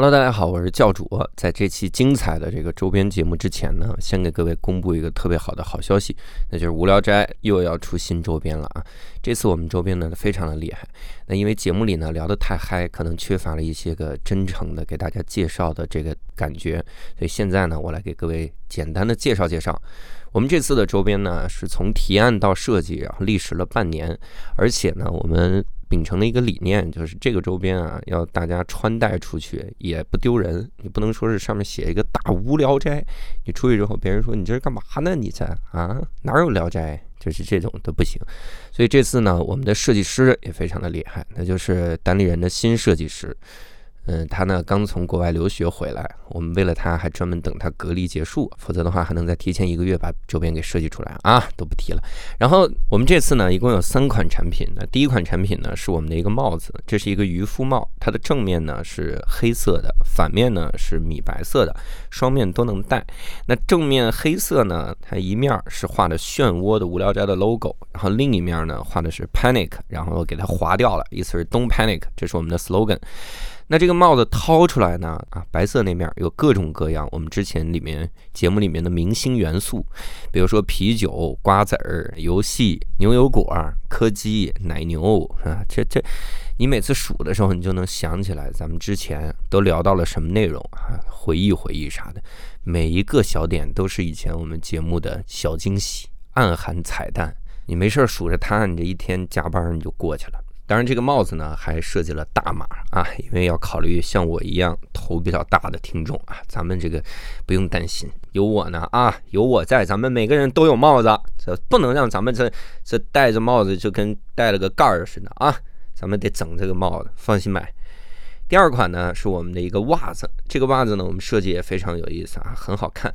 Hello，大家好，我是教主。在这期精彩的这个周边节目之前呢，先给各位公布一个特别好的好消息，那就是无聊斋又要出新周边了啊！这次我们周边呢非常的厉害，那因为节目里呢聊得太嗨，可能缺乏了一些个真诚的给大家介绍的这个感觉，所以现在呢，我来给各位简单的介绍介绍。我们这次的周边呢，是从提案到设计，然后历时了半年，而且呢，我们。秉承的一个理念就是这个周边啊，要大家穿戴出去也不丢人。你不能说是上面写一个大无聊斋，你出去之后别人说你这是干嘛呢？你在啊哪有聊斋？就是这种都不行。所以这次呢，我们的设计师也非常的厉害，那就是单立人的新设计师。嗯，他呢刚从国外留学回来，我们为了他还专门等他隔离结束，否则的话还能再提前一个月把周边给设计出来啊，都不提了。然后我们这次呢一共有三款产品，那第一款产品呢是我们的一个帽子，这是一个渔夫帽，它的正面呢是黑色的，反面呢是米白色的，双面都能戴。那正面黑色呢，它一面是画的漩涡的无聊斋的 logo，然后另一面呢画的是 panic，然后给它划掉了，意思是 don't panic，这是我们的 slogan。那这个帽子掏出来呢？啊，白色那面有各种各样我们之前里面节目里面的明星元素，比如说啤酒、瓜子儿、游戏、牛油果、柯基、奶牛，啊，这这，你每次数的时候，你就能想起来咱们之前都聊到了什么内容啊，回忆回忆啥的，每一个小点都是以前我们节目的小惊喜，暗含彩蛋。你没事数着它，你这一天加班你就过去了。当然，这个帽子呢还设计了大码啊，因为要考虑像我一样头比较大的听众啊。咱们这个不用担心，有我呢啊，有我在，咱们每个人都有帽子，这不能让咱们这这戴着帽子就跟戴了个盖儿似的啊。咱们得整这个帽子，放心买。第二款呢是我们的一个袜子，这个袜子呢我们设计也非常有意思啊，很好看。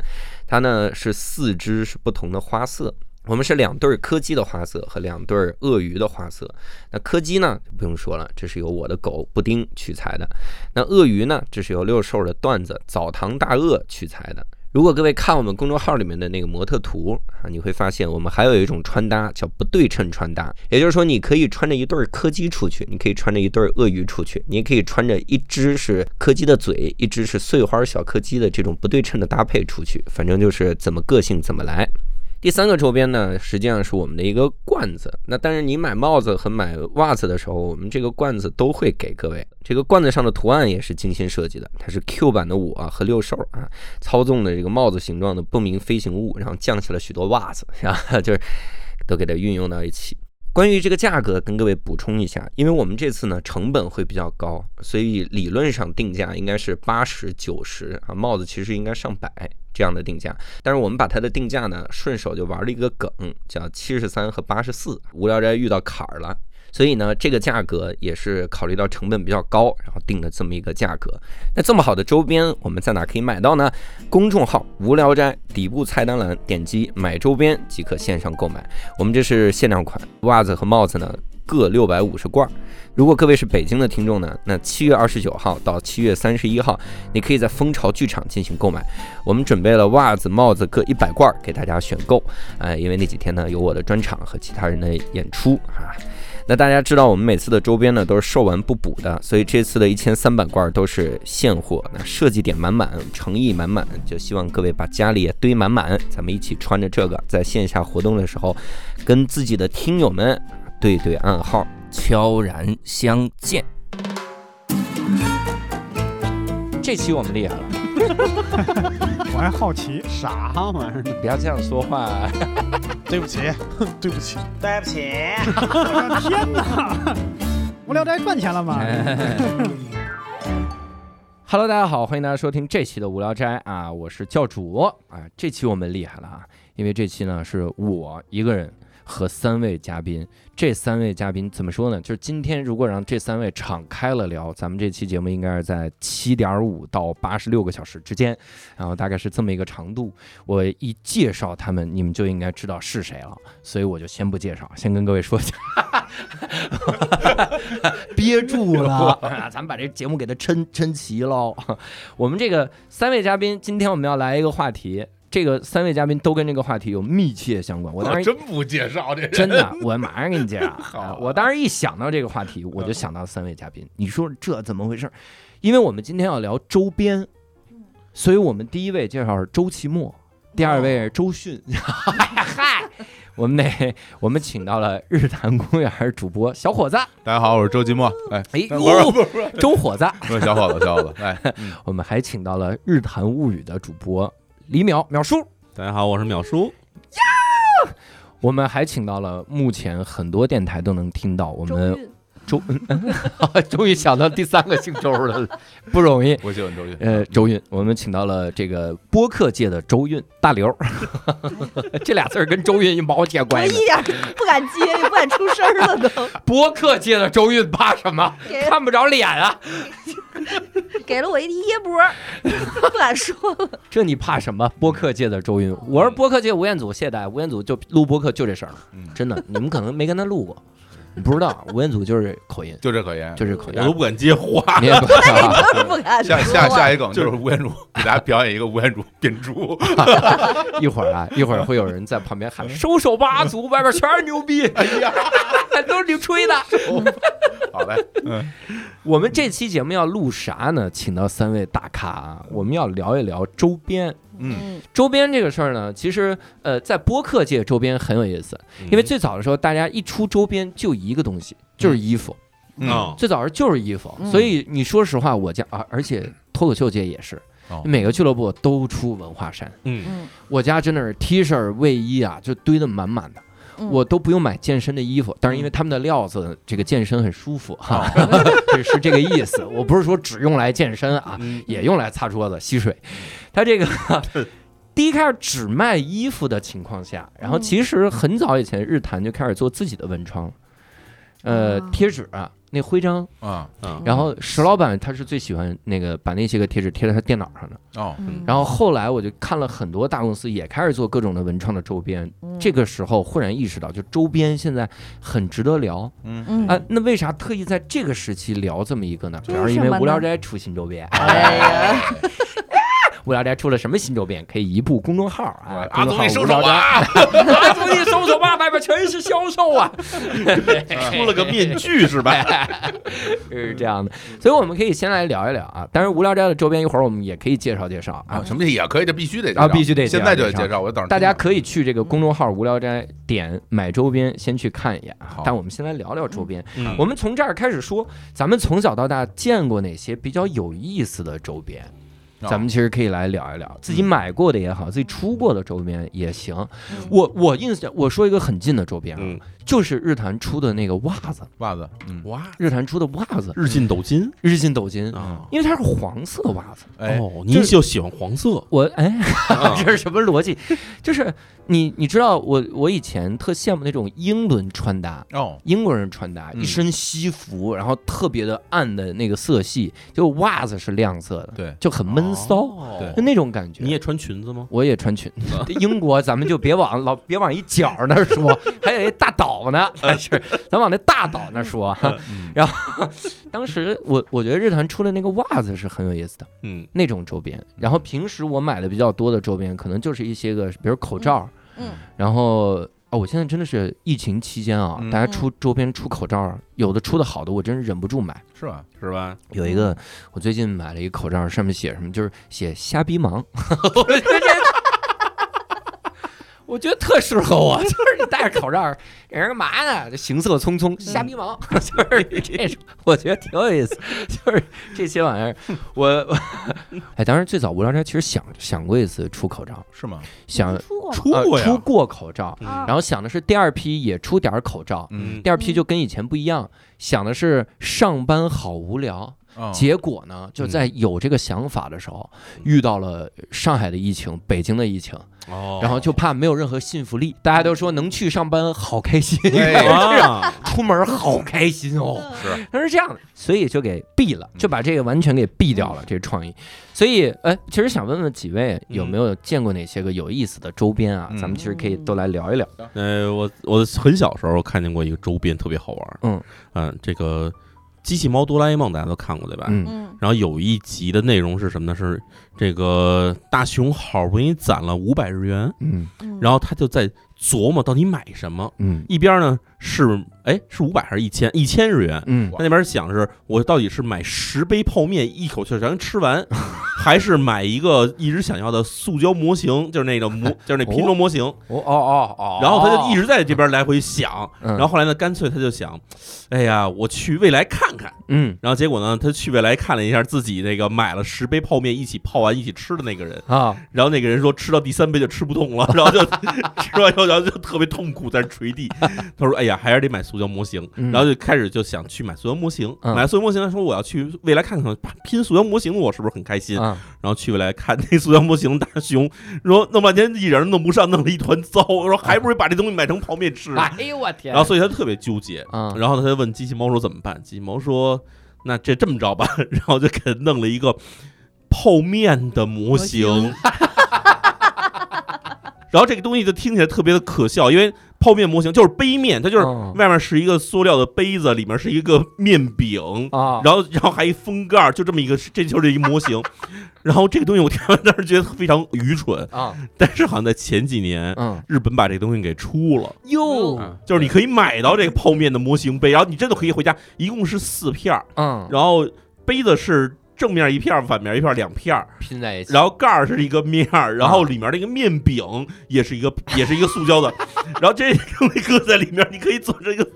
它呢是四只是不同的花色。我们是两对柯基的花色和两对鳄鱼的花色。那柯基呢，不用说了，这是由我的狗布丁取材的。那鳄鱼呢，这是由六兽的段子澡堂大鳄取材的。如果各位看我们公众号里面的那个模特图啊，你会发现我们还有一种穿搭叫不对称穿搭，也就是说，你可以穿着一对柯基出去，你可以穿着一对鳄鱼出去，你也可以穿着一只是柯基的嘴，一只是碎花小柯基的这种不对称的搭配出去，反正就是怎么个性怎么来。第三个周边呢，实际上是我们的一个罐子。那但是你买帽子和买袜子的时候，我们这个罐子都会给各位。这个罐子上的图案也是精心设计的，它是 Q 版的我和六兽啊操纵的这个帽子形状的不明飞行物，然后降下了许多袜子，是吧？就是都给它运用到一起。关于这个价格，跟各位补充一下，因为我们这次呢成本会比较高，所以理论上定价应该是八十九十啊，帽子其实应该上百。这样的定价，但是我们把它的定价呢，顺手就玩了一个梗，叫七十三和八十四。无聊斋遇到坎儿了，所以呢，这个价格也是考虑到成本比较高，然后定的这么一个价格。那这么好的周边，我们在哪可以买到呢？公众号无聊斋底部菜单栏点击买周边即可线上购买。我们这是限量款，袜子和帽子呢各六百五十罐。如果各位是北京的听众呢，那七月二十九号到七月三十一号，你可以在蜂巢剧场进行购买。我们准备了袜子、帽子各一百罐给大家选购。哎，因为那几天呢有我的专场和其他人的演出啊。那大家知道我们每次的周边呢都是售完不补的，所以这次的一千三百罐都是现货，那设计点满满，诚意满满，就希望各位把家里也堆满满，咱们一起穿着这个在线下活动的时候，跟自己的听友们对对暗号。悄然相见。这期我们厉害了，我还好奇啥玩意儿？不要这样说话。对不起，对不起，对不起！天哪！无聊斋赚钱了吗？Hello，大家好，欢迎大家收听这期的无聊斋啊，我是教主啊。这期我们厉害了啊，因为这期呢是我一个人。和三位嘉宾，这三位嘉宾怎么说呢？就是今天如果让这三位敞开了聊，咱们这期节目应该是在七点五到八十六个小时之间，然后大概是这么一个长度。我一介绍他们，你们就应该知道是谁了，所以我就先不介绍，先跟各位说一下，憋住了，咱们把这节目给它撑撑齐喽。我们这个三位嘉宾，今天我们要来一个话题。这个三位嘉宾都跟这个话题有密切相关。我当时真不介绍这真的，我马上给你介绍。好我当时一想到这个话题，我就想到三位嘉宾。你说这怎么回事？因为我们今天要聊周边，所以我们第一位介绍是周奇墨，第二位是周迅。嗨，我们得我们请到了日坛公园主播小伙子，大家好，我是周奇墨。哎，哎不是，不是不是周伙子。不是小伙子，小伙子，哎，嗯我们还请到了日坛物语的主播李淼淼叔。大家好，我是淼叔。呀我们还请到了目前很多电台都能听到我们周韵周，终于想到第三个姓周的，不容易。我喜欢周韵。呃，周韵，我们请到了这个播客界的周韵大刘，这俩字儿跟周韵一毛钱关系一。点儿不敢接，也不敢出声儿了都，播客界的周韵怕什么？看不着脸啊！给了我一噎波儿，不敢说了。这你怕什么？播客界的周韵，我是播客界吴彦祖，谢谢大家。吴彦祖就录播客就这事儿，嗯，真的，你们可能没跟他录过，你不知道，吴彦祖就是口音，就这口音。就是口音我。都不敢接话。你也不 知道。就是不敢下下下一梗就就是是吴彦祖给大家表演一个吴彦祖变猪。一会儿啊，一会儿会有人在旁边喊“收手吧，祖外边全是牛逼”，哎呀，都是你吹的。好嘞，嗯，我们这期节目要录啥呢？请到三位大咖啊，我们要聊一聊周边。嗯，嗯。周边这个事儿呢，其实呃，在播客界周边很有意思，因为最早的时候，大家一出周边就一个东西，就是衣服。嗯。啊，最早时候就是衣服，嗯。所以你说实话，我家啊，而且脱口秀界也是，哦。每个俱乐部都出文化衫。嗯，嗯。我家真的是 T 恤、卫衣啊，就堆得满满的。嗯。我都不用买健身的衣服，但是因为他们的料子，这个健身很舒服哈，是是这个意思。我不是说只用来健身啊，嗯。也用来擦桌子、吸水。他这个 第一开始只卖衣服的情况下，然后其实很早以前日坛就开始做自己的文创了，呃啊，贴纸啊，那徽章，啊啊，然后石老板他是最喜欢那个把那些个贴纸贴在他电脑上的。哦，嗯然后后来我就看了很多大公司也开始做各种的文创的周边，嗯这个时候忽然意识到，就周边现在很值得聊嗯，嗯啊。那为啥特意在这个时期聊这么一个呢？主要是因为无聊斋出新周边，哎呀，无聊斋出了什么新周边？可以移步公众号啊，阿公众号总你收手无聊斋，啊！阿总你收手吧，外边全是销售啊。出了个面具是吧？是这样的，所以我们可以先来聊一聊啊。当然，无聊斋的周边一会儿我们也可以介绍介绍啊啊，。什么也可以，这必须得啊必须得现在就得介绍，我等大家可以去这个公众号“无聊斋”点买周边，先去看一眼。但我们先来聊聊周边。嗯我们从这儿开始说，咱们从小到大见过哪些比较有意思的周边？哦咱们其实可以来聊一聊，自己买过的也好，自己出过的周边也行。嗯。我我印象，我说一个很近的周边啊，嗯，就是日坛出的那个袜子，袜子，嗯，哇，日坛出的袜子，日进斗金。日进斗金，啊！因为它是黄色袜子。哎，哦，您就喜欢黄色。我哎，啊。这是什么逻辑？就是你你知道我我以前特羡慕那种英伦穿搭，哦，英国人穿搭嗯。一身西服，然后特别的暗的那个色系，就袜子是亮色的，对，就很闷骚，哦对。就那种感觉。你也穿裙子吗？我也穿裙，英国咱们就别往老别往一角那儿说，还有一大岛呢，还是 咱往那大岛那说。嗯 然后当时我我觉得日坛出的那个袜子是很有意思的嗯那种周边，然后平时我买的比较多的周边，可能就是一些个比如口罩，嗯然后。哦，我现在真的是疫情期间啊，嗯大家出周边出口罩，有的出的好的，我真是忍不住买。是吧？是吧？有一个，我最近买了一个口罩，上面写什么？就是写瞎逼忙。我觉得这，我觉得特适合我，就是你戴着口罩，给人干嘛呢？就行色匆匆，瞎逼忙，就是这种，我觉得挺有意思。就是这些玩意儿，我，我哎，当然最早无聊斋其实想想过一次出口罩，是吗？想出过出过呀。出过口罩，然后想的是第二批也出点儿口罩。嗯，第二批就跟以前不一样，想的是上班好无聊，哦结果呢，就在有这个想法的时候，遇到了上海的疫情、北京的疫情，哦，然后就怕没有任何信服力。大家都说能去上班好开心，出门好开心哦。是。他是这样的，所以就给毙了，就把这个完全给毙掉了，这个创意。所以，哎，其实想问问几位有没有见过哪些个有意思的周边啊？嗯。咱们其实可以都来聊一聊。呃，我我很小时候看见过一个周边特别好玩，嗯。嗯，这个机器猫哆啦 A 梦大家都看过对吧？嗯嗯然后有一集的内容是什么呢？是这个大雄好不容易攒了五百日元，嗯嗯，然后他就在琢磨到底买什么。嗯一边呢是哎是五百还是一千？一千日元。嗯他那边想是我到底是买十杯泡面一口气全吃完，还是买一个一直想要的塑胶模型，就是那个模，就是那拼装模型。哦哦哦哦，然后他就一直在这边来回想，嗯，然后后来呢，干脆他就想，哎呀，我去未来看看。嗯然后结果呢，他去未来看了一下自己那个买了十杯泡面一起泡完一起吃的那个人，啊然后那个人说吃到第三杯就吃不动了，然后就 吃完以后然后就特别痛苦在那捶地。他说：“哎呀，还是得买塑胶模型。”嗯然后就开始就想去买塑胶模型，嗯买塑胶模型，他说我要去未来看看拼塑胶模型，我是不是很开心？啊然后去未来看那塑胶模型大熊，说弄半天一点儿弄不上，弄了一团糟，我说还不如把这东西买成泡面吃。哎呦我天，然后所以他特别纠结，啊然后他就问机器猫说怎么办？机器猫说那这这么着吧，然后就给他弄了一个泡面的模型。然后这个东西就听起来特别的可笑，因为泡面模型就是杯面，它就是哦外面是一个塑料的杯子，里面是一个面饼，啊，然后然后还一封盖儿，就这么一个，这就是一个模型。然后这个东西我听完当时觉得非常愚蠢，啊。但是好像在前几年嗯。日本把这个东西给出了。哟。嗯。就是你可以买到这个泡面的模型杯，然后你真的可以回家，一共是四片儿，嗯，然后杯子是正面一片，反面一片，两片，拼在一起，然后盖儿是一个面儿，然后里面那个面饼也是一个也是一个塑胶的，然后这东西搁在里面，你可以做成一个。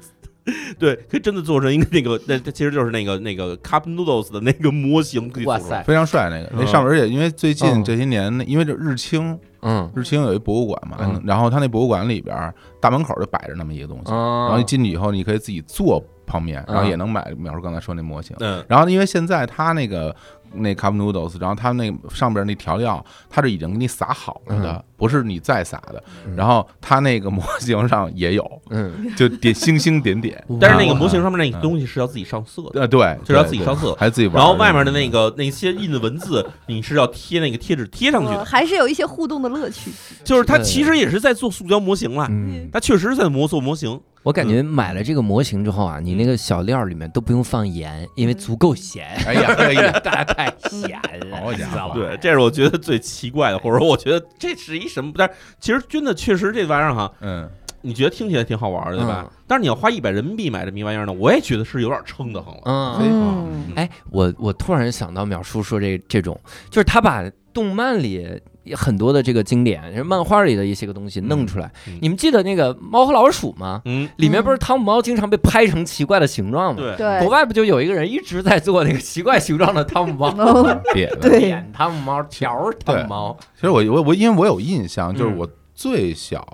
对，可以真的做成一个那个，那这其实就是那个那个 cup noodles 的那个模型，哇塞。非常帅那个，那嗯。上面而且因为最近嗯。这些年，因为这日清嗯日清有一博物馆嘛嗯，然后他那博物馆里边大门口就摆着那么一个东西，然啊，后一进去以后，你可以自己做泡面，然后嗯也能买淼叔刚才说那模型。嗯然后因为现在他那个那 cup noodles，然后它那上边那调料，它是已经给你撒好了的，不是你再撒的。嗯然后它那个模型上也有，嗯，就点星星点点。但是那个模嗯型上面那个东西是要自己上色的，呃，对，就是要自己上色对还自己玩。然后外面的那个那些印的文字，你是要贴那个贴纸贴上去的，呃还是有一些互动的乐趣。就是它其实也是在做塑胶模型了，嗯，它确实是在模做模型。我感觉买了这个模型之后啊，你那个小料里面都不用放盐，因为足够咸，哎呀，哎呀，大家太闲了，对，这是我觉得最奇怪的，或者说我觉得这是一什么？但是其实真的确实这玩意儿哈，嗯，你觉得听起来挺好玩的，对吧？嗯但是你要花一百人民币买这么一玩意儿呢，我也觉得是有点撑得慌了。嗯。嗯，哎，我我突然想到淼叔说这这种，就是他把动漫里很多的这个经典，漫画里的一些个东西弄出来。嗯你们记得那个猫和老鼠吗？嗯，里面不是汤姆猫经常被拍成奇怪的形状吗？对，对国，外不就有一个人一直在做那个奇怪形状的汤姆猫？哦别的。对脸汤姆猫，条儿汤姆猫，其实我我我因为我有印象，就是嗯我最小，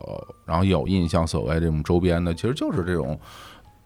然后有印象所谓这种周边的，其实就是这种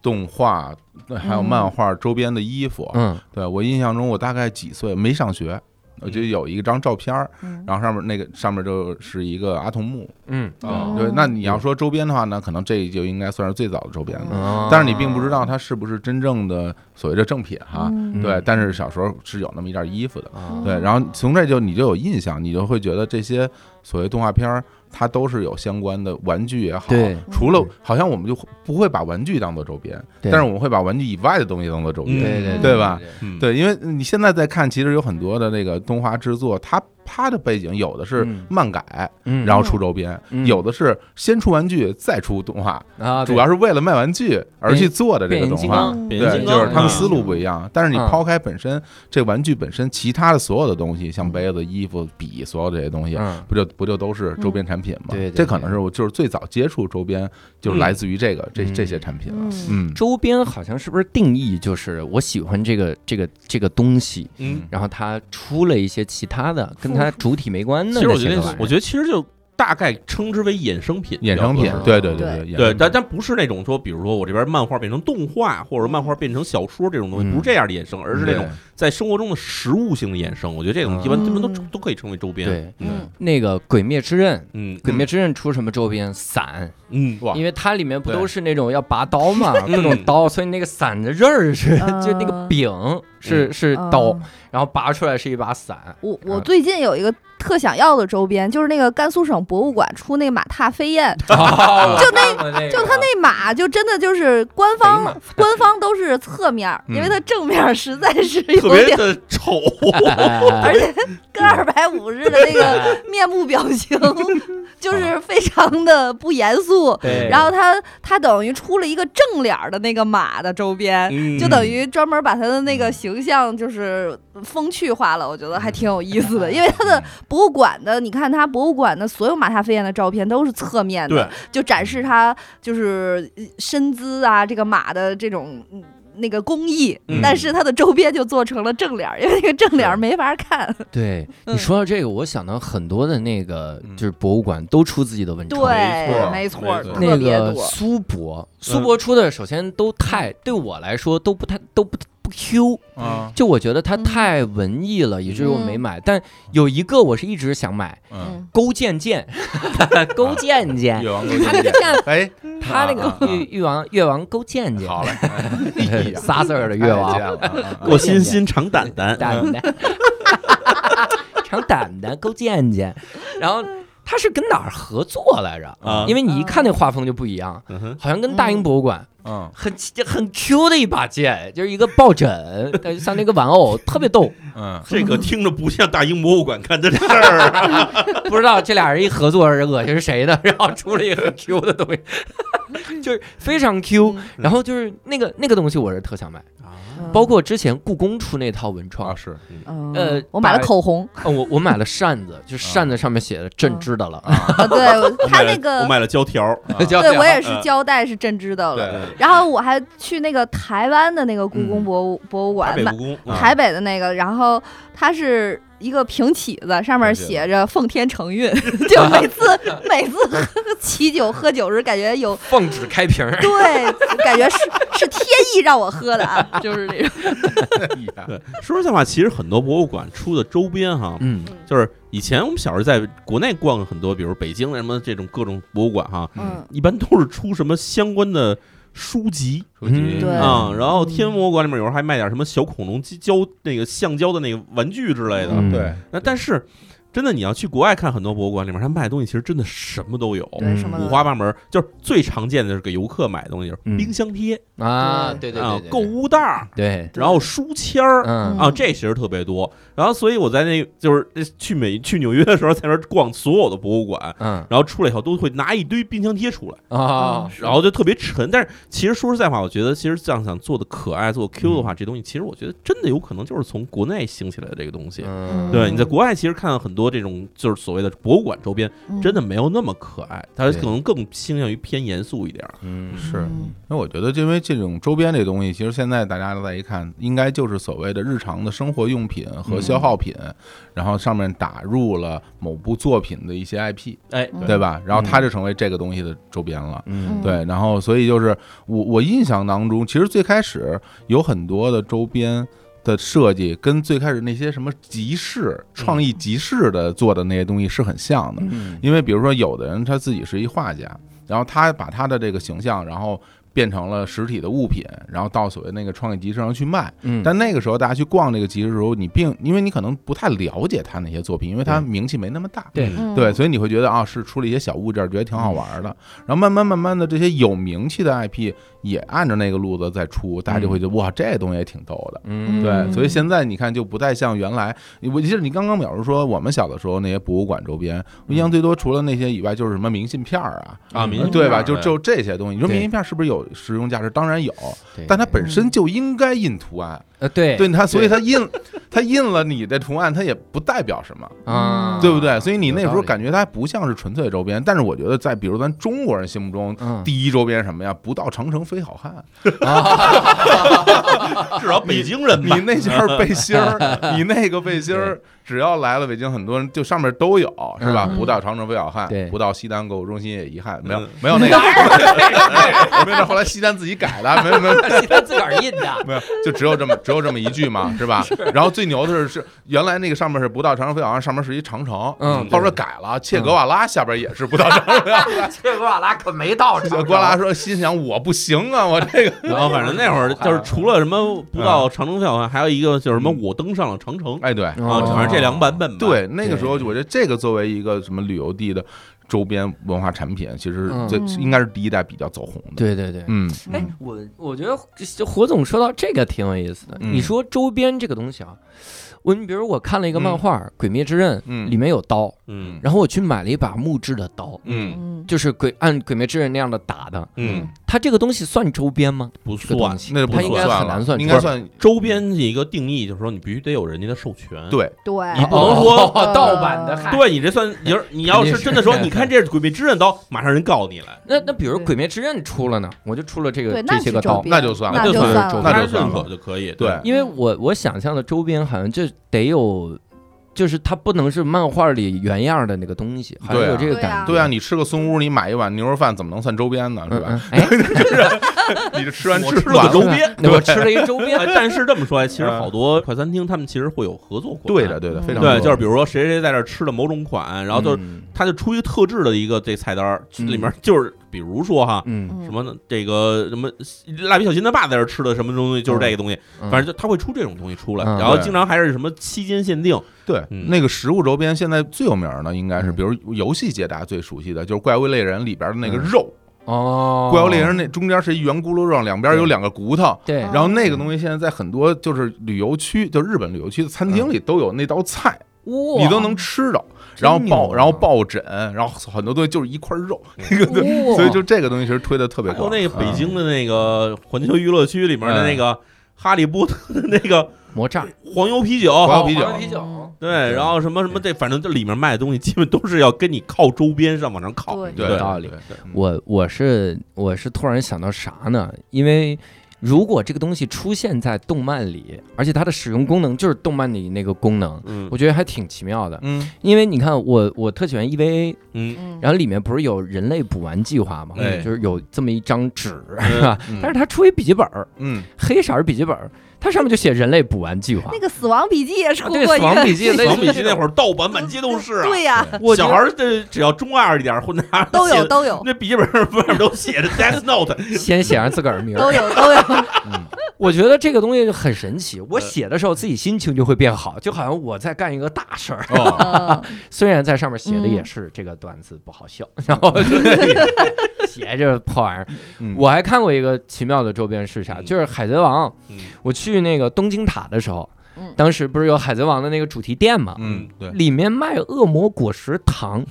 动画，还有漫画周边的衣服。嗯对我印象中，我大概几岁没上学，我就有一张照片儿，嗯然后上面那个上面就是一个阿童木。嗯哦对，那你要说周边的话呢，可能这就应该算是最早的周边了。哦但是你并不知道它是不是真正的所谓的正品哈。嗯对，但是小时候是有那么一件衣服的。啊对，然后从这就你就有印象，你就会觉得这些所谓动画片儿，它都是有相关的玩具也好，除了好像我们就不会把玩具当做周边，但是我们会把玩具以外的东西当做周边，嗯对对对吧？嗯，对，因为你现在在看，其实有很多的那个动画制作，它它的背景有的是嗯。漫改，嗯。然后出周边，嗯。有的是先出玩具再出动画，啊，主要是为了卖玩具而去做的这个变形金动画。刚，对，变形金刚就是他们嗯思路不一样，但是你嗯。抛开本身这玩具本身，其他的所有的东西，像杯子、衣服、笔，所有这些东西，嗯。不就不就都是周边产品吗？对对这可能是我就是最早接触周边，就是嗯。来自于这个这嗯。这些产品了。嗯。嗯，周边好像是不是定义就是我喜欢这个这个这个东西，嗯，然后它出了一些其他的跟它主体没关的其实我觉得我觉得其实就大概称之为衍生品，衍生品对对对对。对，但但不是那种说，比如说我这边漫画变成动画，或者漫画变成小说这种东西，嗯。不是这样的衍生，而是那种在生活中的实物性的衍生，我觉得这种一般基本都都可以称为周边。对嗯。那个《鬼灭之刃》，嗯，《鬼灭之刃》出什么周边？伞，嗯，哇。因为它里面不都是那种要拔刀嘛，嗯各种刀，所以那个伞的刃儿是嗯。就那个柄是是刀嗯，然后拔出来是一把伞。我我最近有一个特想要的周边，就是那个甘肃省博物馆出那个马踏飞燕，就那就他那马就真的就是官方 官方都是侧面儿，因为嗯它正面儿实在是有点，的丑。而且跟二百五似的那个面部表情，就是非常的不严肃。然后他他等于出了一个正脸儿的那个马的周边，嗯。就等于专门把他的那个形象就是风趣化了，我觉得还挺有意思的。因为他的博物馆的，你看它博物馆的所有马踏飞燕的照片都是侧面的，，就展示它就是呃身姿啊，这个马的这种。嗯那个工艺，嗯但是它的周边就做成了正脸儿，因为那个正脸儿没法看。对嗯你说到这个，我想到很多的那个嗯就是博物馆都出自己的文创。对，没错，没错特那别多。个苏博，苏博出的首先都太对我来说都不太都不不 Q，啊，就我觉得它嗯。太文艺了，以至于我没买。但有一个我是一直想买，勾践剑，勾践剑 越，王勾他那个践，剑，哎，他那个越越王越王勾践剑，好仨字儿的越王过心心长胆胆，胆胆，长胆胆勾践剑，然后他是跟哪儿合作来着？啊。因为你一看那画风就不一样，嗯，好像跟大英博物馆嗯很很 Q 的一把剑，就是一个抱枕，感觉像那个玩偶，特别逗。嗯，这个听着不像大英博物馆干的事儿啊。不知道这俩人一合作是恶心是谁的，然后出了一个很 Q 的东西，就是非常 Q。然后就是那个那个东西，我是特想买，包括之前故宫出那套文创啊，是嗯呃我买了口红，哦，我我买了扇子，就扇子上面写的朕知道了，啊，对，我买了它那个我买了胶条对我也是嗯胶带是针织的了。对，然后我还去那个台湾的那个故宫博物、博物馆买北故宫，啊台北的那个，然后它是一个平起子，上面写着“奉天承运”，就每次 每次喝喜酒喝酒时，感觉有 奉旨开瓶儿。对，感觉是是天意让我喝的啊，就是那种。对，说实在话，其实很多博物馆出的周边哈，嗯就是以前我们小时候在国内逛很多，比如北京的什么这种各种博物馆哈，嗯，一般都是出什么相关的书籍。书籍。嗯对。啊，然后天嗯文博物馆里面有时候还卖点什么小恐龙胶那个橡胶的那个玩具之类的。嗯。对，那但是真的你要去国外看很多博物馆里面，他卖的东西其实真的什么都有。对，什么五花八门，就是最常见的就是给游客买的东西，就是嗯冰箱贴啊，对对对对，啊购物袋儿，对，然后书签儿，嗯啊，这其实特别多。然后，所以我在那就是去美去纽约的时候，在那儿逛所有的博物馆，嗯然后出来以后都会拿一堆冰箱贴出来，啊，然后就特别沉。但是其实说实在话，我觉得其实这样想做的可爱、做 Q 的话，这东西其实我觉得真的有可能就是从国内兴起来的这个东西。嗯，对，你在国外其实看到很多这种就是所谓的博物馆周边，嗯。真的没有那么可爱，它可能更倾向于偏严肃一点儿。嗯是那我觉得，因为这种周边这东西，其实现在大家再一看，应该就是所谓的日常的生活用品和消耗品，然后上面打入了某部作品的一些 IP，哎，嗯。对吧？然后它就成为这个东西的周边了。嗯。对，然后所以就是我我印象当中，其实最开始有很多的周边的设计，跟最开始那些什么集市、创意集市的做的那些东西是很像的。嗯因为比如说，有的人他自己是一画家，然后他把他的这个形象，然后变成了实体的物品，然后到所谓那个创意集市上去卖。嗯，但那个时候大家去逛这个集市的时候，你并因为你可能不太了解他那些作品，因为他名气没那么大。对嗯对，所以你会觉得啊，是出了一些小物件，觉得挺好玩的。然后慢慢慢慢的，这些有名气的 IP 也按照那个路子在出，大家就会觉得哇，这东西也挺逗的。嗯对，所以现在你看就不太像原来。我记得你刚刚表示说，我们小的时候那些博物馆周边，我印象最多除了那些以外，就是什么明信片啊，啊，明信对吧？就就这些东西。你说明信片是不是有实用价值？当然有，但它本身就应该印图案。呃对对它，所以它印 它印了你的图案，它也不代表什么。啊，对不对？所以你那时候感觉它不像是纯粹周边，但是我觉得在比如咱中国人心目中，嗯第一周边什么呀？不到长城非好汉。至少北京人你，那件背心儿，你那个背心儿只要来了北京，很多人就上面都有，是吧？嗯不到长城非好汉，不到西单购物中心也遗憾，没有嗯没有那个，没有，后来西单自己改的，没有没有 西单自个儿印的。没有，就只有这么只有这么一句嘛，是吧？然后最牛的是是原来那个上面是不到长城非好汉，上面是一长城，嗯后边改了，切格瓦拉下边也是不到长城非好汉。切格瓦拉可没到切格瓦拉说心想我不行啊，我这个然后反正那会儿就是除了什么不到长城票，还有一个就是什么嗯我登上了长城哎对啊，哦反正这两个版本吧。对，那个时候对我觉得这个作为一个什么旅游地的周边文化产品，其实嗯这应该是第一代比较走红的。对对对。嗯，哎，我我觉得这火总说到这个挺有意思的。嗯你说周边这个东西啊，我你比如我看了一个漫画《鬼灭之刃》，嗯里面有刀，嗯然后我去买了一把木质的刀，嗯嗯，就是鬼按《鬼灭之刃》那样的打的。嗯，它这个东西算周边吗？不算那就不它应该算很难算，应该算周边的一个定义就是说，你必须得有人家的授权。对。对，你不能说哦盗版的，对你这算，你要你要是真的说，你看这是《鬼灭之刃》刀，马上人告你来，那那比如《鬼灭之刃》出了呢，我就出了这个这些个刀，那就算了那就算了，那就认算了可就可以。对因为我我想象的周边好像就得有，就是它不能是漫画里原样的那个东西，好像对啊有这个感觉。对啊，你吃个松屋，你买一碗牛肉饭，怎么能算周边呢？是吧？你这吃完吃了个周边。那我吃了一周边哎，但是这么说，其实嗯好多快餐厅他们其实会有合作款。对的，对的，非常对就是比如说谁谁在这儿吃了某种款，然后就嗯他就出一个特制的一个这菜单里面就是比如说哈。嗯，嗯什么？这个什么蜡笔小新他爸在这儿吃的什么东西，就是这个东西，嗯。反正就他会出这种东西出来，嗯然后经常还是什么期间限定，对嗯。那个食物周边，现在最有名的应该是，嗯。比如游戏界大家最熟悉的就是《怪物猎人》里边的那个嗯。肉，哦，怪物猎人那中间是一圆咕噜肉，两边有两个骨头。对，嗯然后那个东西现在在很多就是旅游区，就日本旅游区的餐厅里都有那道菜，你都能吃着。真然后抱，然后抱枕，然后很多东西就是一块肉，那个对，所以就这个东西其实推的特别广。还有那个北京的那个环球娱乐区里面的那个哈利波特的那个魔杖黄油啤酒，黄油啤酒黄油啤酒嗯，对，然后什么什么这，反正这里面卖的东西基本都是要跟你靠周边上往上靠。对道理我我是我是突然想到啥呢？因为如果这个东西出现在动漫里，而且它的使用功能就是动漫里那个功能，嗯。我觉得还挺奇妙的。嗯。因为你看我我特喜欢 EVA，嗯。嗯，然后里面不是有人类补完计划吗？哎就是有这么一张纸，是吧？嗯。但是它出一笔记本儿，嗯，黑色儿笔记本儿，它上面就写人类补完计划。那。个《死亡笔记》也出过一个，死亡笔记死亡笔记那会儿盗版满街都是啊。对呀，我小孩儿这只要中二一点，混的都有都有。那笔记本上外面都写着 Death Note，先写上自个儿名儿。都有都有，我觉得这个东西就很神奇。我 写的时候自己心情就会变好，就好像我在干一个大事儿。虽然在上面写的也是这个段子不好笑，然后就 是写这破玩意儿。嗯。我还看过一个奇妙的周边是啥，嗯。就是《海贼王》。嗯。我去那个东京塔的时候嗯，当时不是有《海贼王》的那个主题店嘛，嗯对，里面卖恶魔果实糖，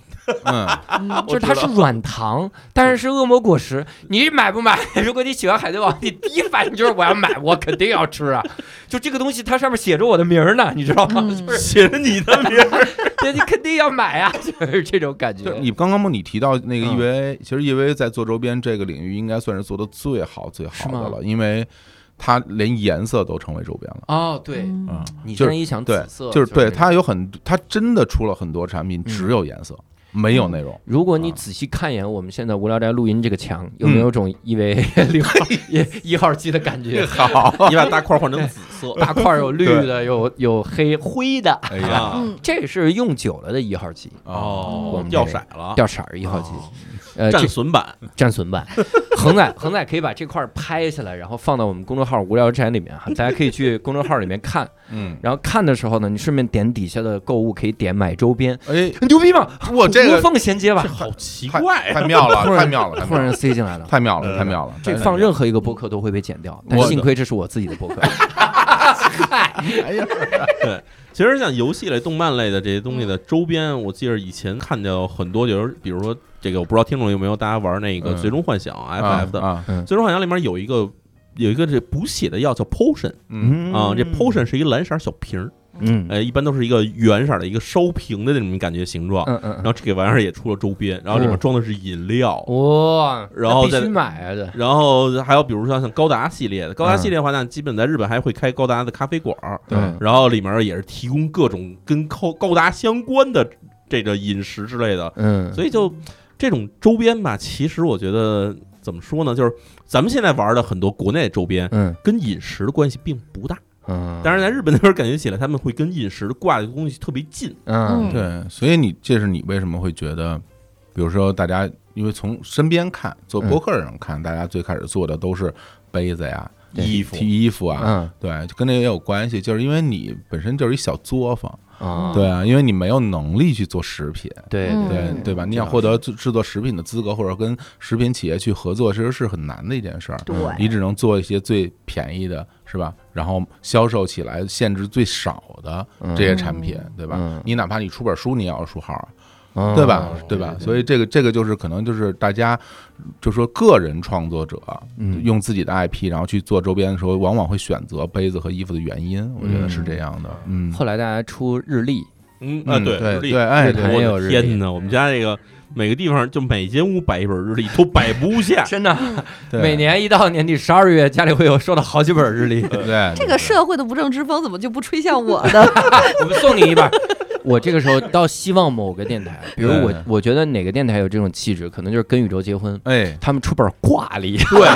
嗯嗯就是它是软糖，但是是恶魔果实。你买不买？如果你喜欢海贼王，你第一反应就是我要买，我肯定要吃啊！就这个东西，它上面写着我的名儿呢，你知道吗？嗯就是写着你的名儿。对，你肯定要买啊，就是这种感觉就。你刚刚不你提到那个嗯 EVA，、其实 EVA 在做周边这个领域应该算是做的最好最好的了，因为它连颜色都成为周边了。哦，对，嗯嗯，你就是现在一想，对紫色就是对那它有很，它真的出了很多产品，嗯只有颜色，没有内容。如果你啊。仔细看一眼我们现在无聊斋录音这个墙，有没有种一为 零号一一号机的感觉？好，你把大块换成紫色，大块儿有绿的，有有黑灰的，哎呀，这是用久了的一号机，哦。嗯，掉色了，掉色儿一号机。哦呃，战损版，战损版，恒仔恒仔可以把这块儿拍下来，然后放到我们公众号“无聊斋”里面哈，大家可以去公众号里面看。嗯，然后看的时候呢，你顺便点底下的购物，可以点买周边，哎，牛逼吗？我这个缝衔接吧这，好奇怪啊！太妙了，突然太妙了，突然塞进来了。太妙了，嗯太妙了。这放任何一个播客都会被剪掉，但幸亏这是我自己的播客。哎呀，对其实像游戏类、动漫类的这些东西的周边，我记得以前看见有很多，就是比如说这个，我不知道听众有没有大家玩那个嗯《最终幻想》FF 的，啊，《最终幻想》里面有一个有一个这补血的药叫 potion 嗯。啊，这 potion 是一蓝色小瓶儿，嗯。呃，一般都是一个圆色的一个烧瓶的那种感觉形状。嗯嗯然后这个玩意儿也出了周边，然后里面装的是饮料，哇，然后必须买啊这，然后还有比如说像高达系列的，高达系列的话，那基本在日本还会开高达的咖啡馆儿，对。嗯然后里面也是提供各种跟高高达相关的这个饮食之类的，嗯，所以就这种周边吧，其实我觉得怎么说呢，就是咱们现在玩的很多国内周边嗯。跟饮食的关系并不大，嗯，但是在日本那边感觉起来，他们会跟饮食挂的东西特别近。嗯。嗯。对，所以你这是你为什么会觉得，比如说大家因为从身边看，做嗯播客的人看，大家最开始做的都是杯子呀、衣服，提衣服啊，嗯。对，就跟这也有关系，就是因为你本身就是一小作坊，啊，对啊，因为你没有能力去做食品，对嗯对对对吧？你想获得制制作食品的资格，或者跟食品企业去合作，其实是很难的一件事儿。对，你只能做一些最便宜的，是吧？然后销售起来限制最少的这些产品，对吧嗯？你哪怕你出本书，你也要书号，嗯对吧？对吧？所以这个这个就是可能就是大家就说个人创作者嗯用自己的 IP，然后去做周边的时候，往往会选择杯子和衣服的原因，我觉得是这样的。嗯，后来大家出日历，嗯啊，嗯对对对，哎，日坛对也有日历天哪，我们家这个每个地方就每间屋摆一本日历都摆不下。真的，每年一到年底十二月，家里会有收到好几本日历，对这个社会的不正之风怎么就不吹向我呢？我们送你一本。我这个时候倒希望某个电台，比如我，我觉得哪个电台有这种气质，可能就是跟宇宙结婚，哎，他们出本挂历，对，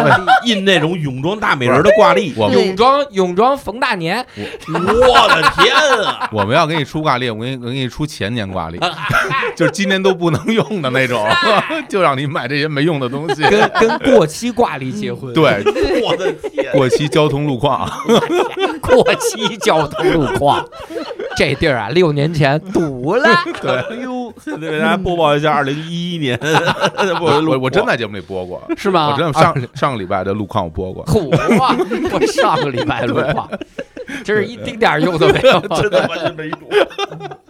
印那种泳装大美人的挂历，泳装泳装逢大年，我的天啊！我们要给你出挂历，我给你我给你出前年挂历，就是今年都不能用的那种，就让你买这些没用的东西。跟跟过期挂历结婚，，对，我的天！过期交通路况，过期交通路况，这地儿啊，六年前堵了，对，哎呦，现在给大家播报一下二零一一年，我我我真在节目里播过，是吗？我真的上上个礼拜的路况我播过，土啊！我上个礼拜路况，真是一丁点儿用都没有。真的完全没用。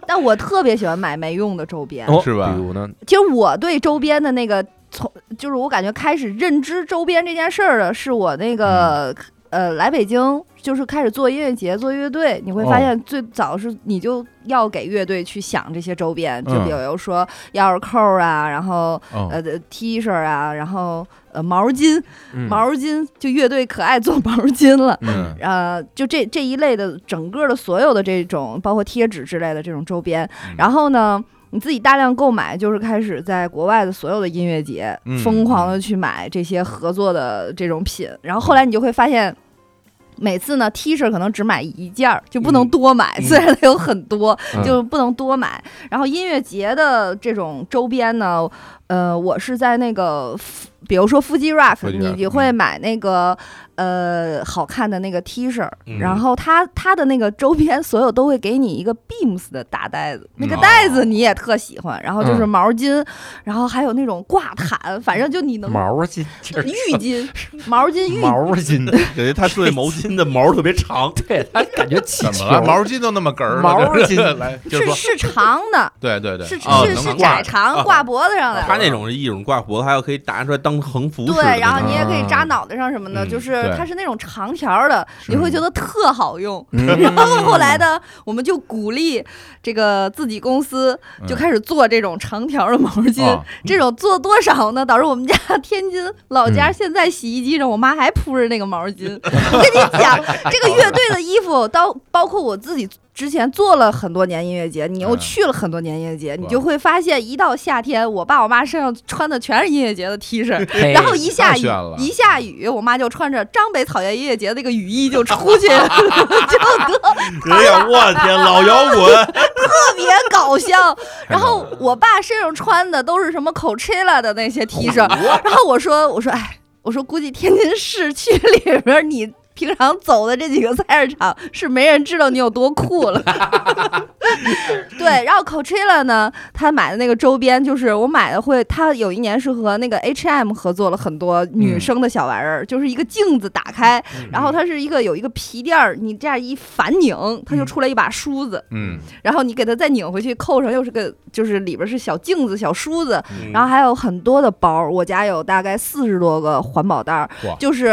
但我特别喜欢买没用的周边。哦是吧比如呢？其实我对周边的那个从，就是我感觉开始认知周边这件事儿的，是我那个、呃来北京，就是开始做音乐节、做乐队，你会发现最早是你就要给乐队去想这些周边，就嗯。比如说钥匙扣啊，然后哦。呃 T 恤啊，然后呃毛巾，嗯。毛巾就乐队可爱做毛巾了。嗯。呃，就这这一类的整个的所有的这种，包括贴纸之类的这种周边，然后呢，你自己大量购买，就是开始在国外的所有的音乐节嗯疯狂的去买这些合作的这种品，然后后来你就会发现。每次呢，T 恤可能只买一件儿，就不能嗯多买。嗯虽然它有很多，嗯就不能多买。然后音乐节的这种周边呢，呃，我是在那个，比如说腹肌 Rock，Fuji 你你会买那个呃好看的那个 T 恤，嗯。然后它它的那个周边所有都会给你一个 Beams 的大袋子，那个嗯。袋子你也特喜欢。然后就是嗯。毛巾，然后还有那种挂毯，反正就你能毛巾，浴巾、毛巾、浴毛巾，感觉他说那毛巾的 毛特别长，对他感觉气球。怎么了？毛巾都那么哏儿，毛 就是巾。来，是，是是长的，对对对，是哦是是窄长哦。挂脖子上的。他那种是一种挂脖子，还有可以拿出来当横幅使的对，然后你也可以扎嗯脑袋上什么的，嗯就是它是那种长条的，你会觉得特好用。嗯 然后后来呢，我们就鼓励这个自己公司就开始做这种长条的毛巾。哦这种做多少呢？导致我们家天津老家嗯现在洗衣机上，我妈还铺着那个毛巾。我跟你讲，这个乐队的衣服，到包括我自己。之前做了很多年音乐节，你又嗯。去了很多年音乐节，你就会发现，一到夏天，我爸我妈身上穿的全是音乐节的 T 恤，然后一下雨一下雨，我妈就穿着张北草原音乐节的那个雨衣就出去了，就得哎呀，我天，老摇滚，特别搞笑。然后我爸身上穿的都是什么 Coachella 的那些 T 恤，然后我说我说哎，我说估计天津市区里边你。平常走的这几个菜市场是没人知道你有多酷了，对。然后 Coachella 呢，他买的那个周边就是我买的会，他有一年是和那个 H&M 合作了很多女生的小玩意儿，就是一个镜子打开，然后它是一个有一个皮垫儿，你这样一反拧，它就出来一把梳子，嗯，然后你给它再拧回去，扣上又是个，就是里边是小镜子、小梳子，嗯。然后还有很多的包。我家有大概四十多个环保袋儿，就是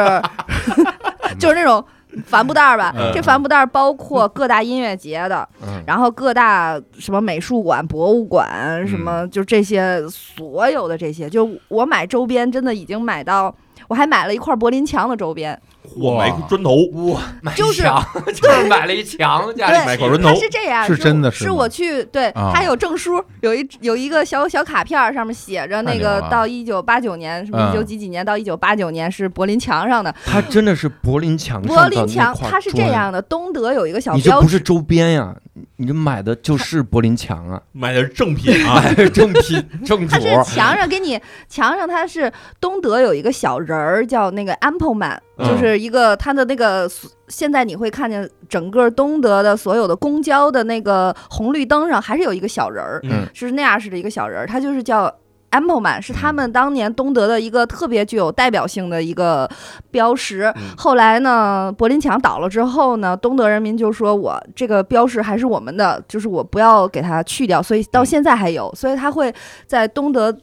就是那种帆布袋儿吧嗯，这帆布袋儿包括各大音乐节的，嗯然后各大什么美术馆、博物馆，什么就这些所有的这些，就我买周边真的已经买到，我还买了一块柏林墙的周边。我买一砖头，哇，买就是墙，就是买了一墙，家里对买块砖头它是这样，是真的是是我去对，啊。它有证书，有一有一个小小卡片，上面写着那个到一九八九年什么嗯。一九几几年到一九八九年是柏林墙上的。他真的是柏林墙柏林墙那块它是这，样的，东德有一个小你这标志，不是周边呀，你这买的就是柏林墙啊，买的是正品 啊，买的是正品正主它是墙上给你墙上它是东德有一个小人儿叫那个 Ampelman，嗯就是一个它的那个现在你会看见整个东德的所有的公交的那个红绿灯上还是有一个小人儿，嗯是那样式的一个小人儿，他就是叫 Ampelman，是他们当年东德的一个特别具有代表性的一个标识。嗯后来呢，柏林墙倒了之后呢，东德人民就说我这个标识还是我们的，就是我不要给它去掉，所以到现在还有，所以他会在东德。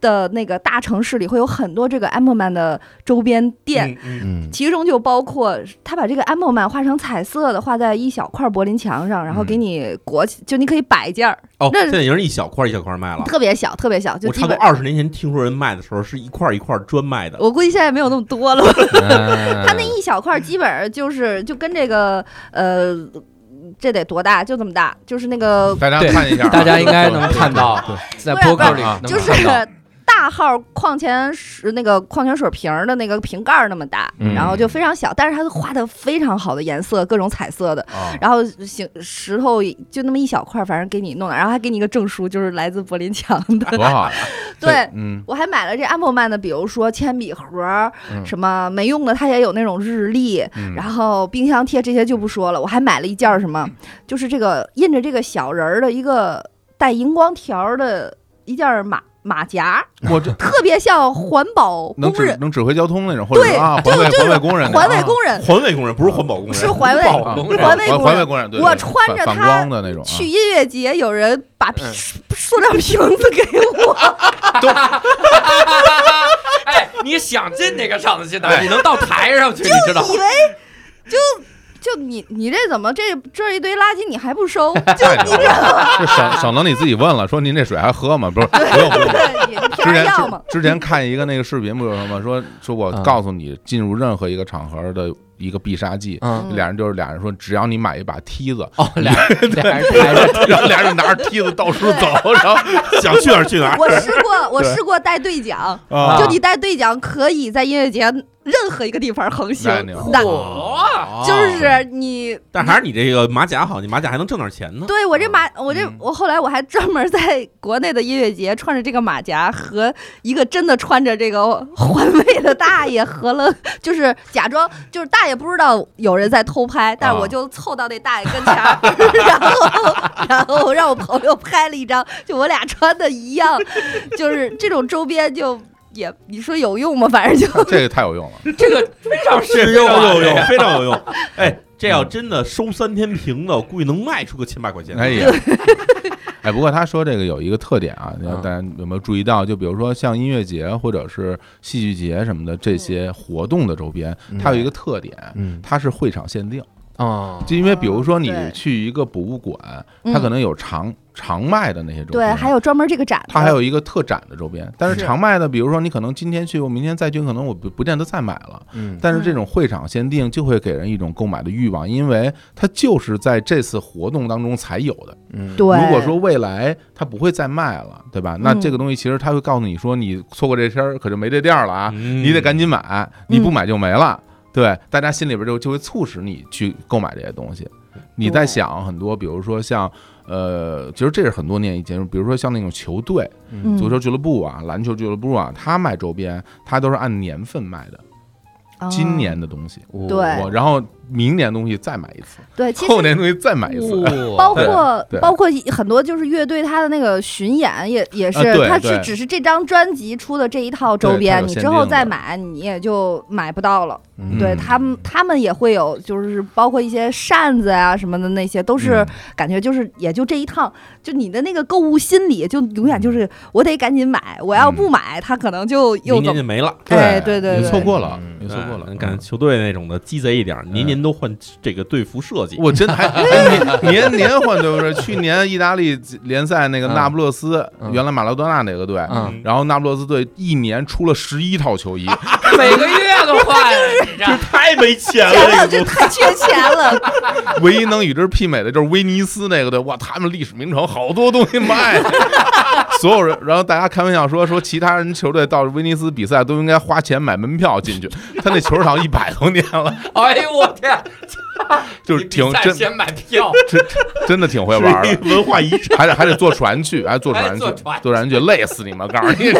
的那个大城市里会有很多这个 Ampelman 的周边店，嗯其中就包括他把这个 Ampelman 画成彩色的，画在一小块柏林墙上，然后给你裹起，就你可以摆件儿，哦，那现在已经是一小块一小块卖了。特别小，特别小，就我差不多。二十年前听说人卖的时候是一块一块专卖的，我估计现在没有那么多了。他它那一小块基本上就是就跟这个呃，这得多大？就这么大，就是那个大家看一下啊，大家应该能看到对，在播客里能就是看到大号矿泉水那个矿泉水瓶的那个瓶盖那么大，嗯然后就非常小，但是它画的非常好的颜色，各种彩色的。啊，然后形石头就那么一小块，反正给你弄的，然后还给你一个证书，就是来自柏林墙的。多好呀！对，嗯我还买了这 Ampelman 的，比如说铅笔盒，嗯什么没用的，它也有那种日历，嗯，然后冰箱贴这些就不说了。我还买了一件什么，就是这个印着这个小人儿的一个带荧光条的一件马马甲，我 这特别像环保能工人，指能指挥交通那种，或者对是啊，就环卫就是环卫工人那种，环卫啊工人。环卫工人不是环保工人，是环卫。啊工人。环卫工人。环卫工人，对对我穿着反反它光的那种啊，去音乐节，有人把塑料瓶子给我，哎，你想进哪个场子去哪，你能到台上去，你知道吗？以为就就你你这怎么这这一堆垃圾你还不收？就你这 省省得你自己问了，说您这水还喝吗？不是，不用之前？之之前看一个那个视频，不是有什么说说我嗯。告诉你，进入任何一个场合的一个必杀技，嗯，俩人就是俩人说，只要你买一把梯子，然后俩人拿着梯子到处走，然后想去哪儿去哪儿。我试过，我试过带对讲，啊。就你带对讲可以在音乐节任何一个地方横行。那，就是你但还是你这个马甲好，你马甲还能挣点钱呢。对我这马，我这嗯我后来我还专门在国内的音乐节穿着这个马甲和一个真的穿着这个环卫的大爷合了，就是假装就是大爷不知道有人在偷拍，但我就凑到那大爷跟前儿，然后然后让我朋友拍了一张，就我俩穿的一样，就是这种周边就也你说有用吗？反正就这个太有用了。这个非常实用有用，非常有用。哎，这要真的收三天瓶子，我估计能卖出个千把块钱。哎呀，哎，不过他说这个有一个特点啊，大家有没有注意到？就比如说像音乐节或者是戏剧节什么的这些活动的周边，它有一个特点，嗯它是会场限定。哦，就因为比如说你去一个博物馆，嗯。它可能有常常卖的那些周对，边，还有专门这个展，它还有一个特展的周边，但是是。常卖的，比如说你可能今天去，我明天再去，可能我不不见得再买了。嗯，但是这种会场限定就会给人一种购买的欲望，因为它就是在这次活动当中才有的。嗯，对，如果说未来它不会再卖了，对吧？那嗯这个东西其实它会告诉你说，你错过这天儿可就没这店儿了啊，嗯。你得赶紧买，你不买就没了。对，大家心里边就就会促使你去购买这些东西。你在想很多，比如说像呃，其实这是很多年以前，比如说像那种球队、嗯。足球俱乐部啊、篮球俱乐部啊，他卖周边，他都是按年份卖的，今年的东西，哦对。我然后明年东西再买一次，对，其实后年东西再买一次。哇。包括包括很多就是乐队他的那个巡演也也是他对是只是这张专辑出的这一套周边，你之后再买你也就买不到了。嗯。对他们，他们也会有，就是包括一些扇子啊什么的那些，都是嗯。感觉就是也就这一趟，就你的那个购物心理就永远就是我得赶紧买，我要不买，他可能就又明年就没了。哎对对你对错过了，嗯你错过了。对，你看球队那种的鸡贼一点，年年都换这个队服设计。我真的还还 年年年换队是去年意大利联赛那个嗯那不勒斯，嗯原来马拉多纳那个队，嗯，然后那不勒斯队一年出了十一套球衣，每个月都换，这这太没钱了，这个这太缺钱了，唯一能与之媲美的就是威尼斯那个队，哇，他们历史名城好多东西卖，所有人，然后大家开玩笑说说其他人球队到威尼斯比赛都应该花钱买门票进去，他那球场一百多年了，哎呦我天，就是挺真先买票，真真的挺会玩的。文化遗产。还得还得坐船去，还坐船去坐船，坐船去，累死你们！告诉你，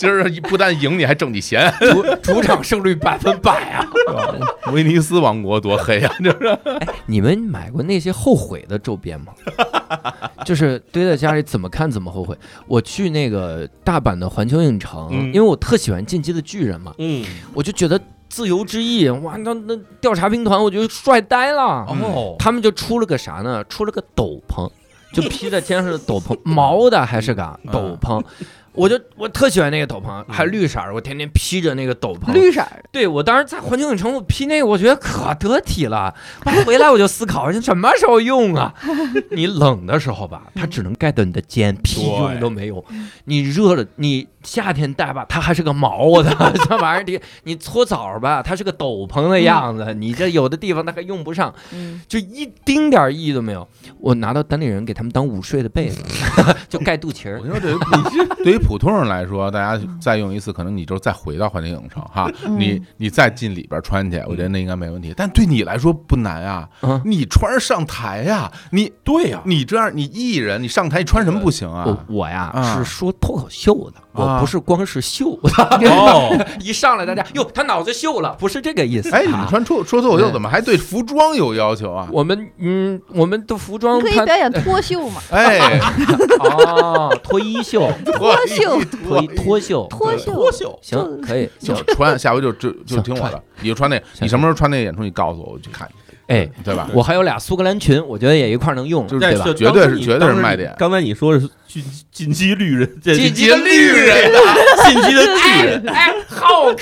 今儿不但赢你，还挣你钱。主主场胜率百分百啊！威尼斯王国多黑啊！这是你们买过那些后悔的周边吗？就是堆在家里怎么看怎么后悔。我去那个大阪的环球影城，嗯因为我特喜欢《进击的巨人》嘛，嗯，我就觉得自由之翼，哇，那那调查兵团，我觉得帅呆了。哦，他们就出了个啥呢？出了个斗篷，就披在肩上的斗篷，毛的还是个斗篷。我就我特喜欢那个斗篷，还绿色儿，我天天披着那个斗篷。绿色儿，对我当时在环球影城，我披那个，我觉得可得体了。回来我就思考，这什么时候用啊？你冷的时候吧，它只能盖到你的肩，屁用都没有。你热了，你夏天戴吧，它还是个毛的，这玩意儿你你搓澡吧，它是个斗篷的样子。你这有的地方它还用不上，嗯，就一丁点儿意义都没有。我拿到单立人给他们当午睡的被子，就盖肚脐儿我。说对于普对于普通人来说，大家再用一次，可能你就再回到环球影城哈，嗯。你你再进里边穿去，我觉得那应该没问题。但对你来说不难啊嗯，你穿上上台呀，你对呀，你这样你艺人，你上台你穿什么不行啊？我呀啊。是说脱口秀的，我啊不是光是秀的。哦，一上来大家哟，他脑子秀了，不是这个意思。哎，你啊。们穿脱说脱口秀怎么还对服装有要求啊？我们嗯，我们的服装可以表演脱秀嘛，哎，哦，脱衣秀、脱秀脱衣脱秀，脱秀，脱秀，行可以就行。穿，下回就就就听我的，你就穿那，行你什么时候穿那个演出，你告诉我，我去看，哎，对吧？我还有俩苏格兰裙，我觉得也一块儿能用，就是对吧？绝对是绝对是卖点刚才你说的是进进击绿人，进击的绿人，进击的巨人，哎，浩克，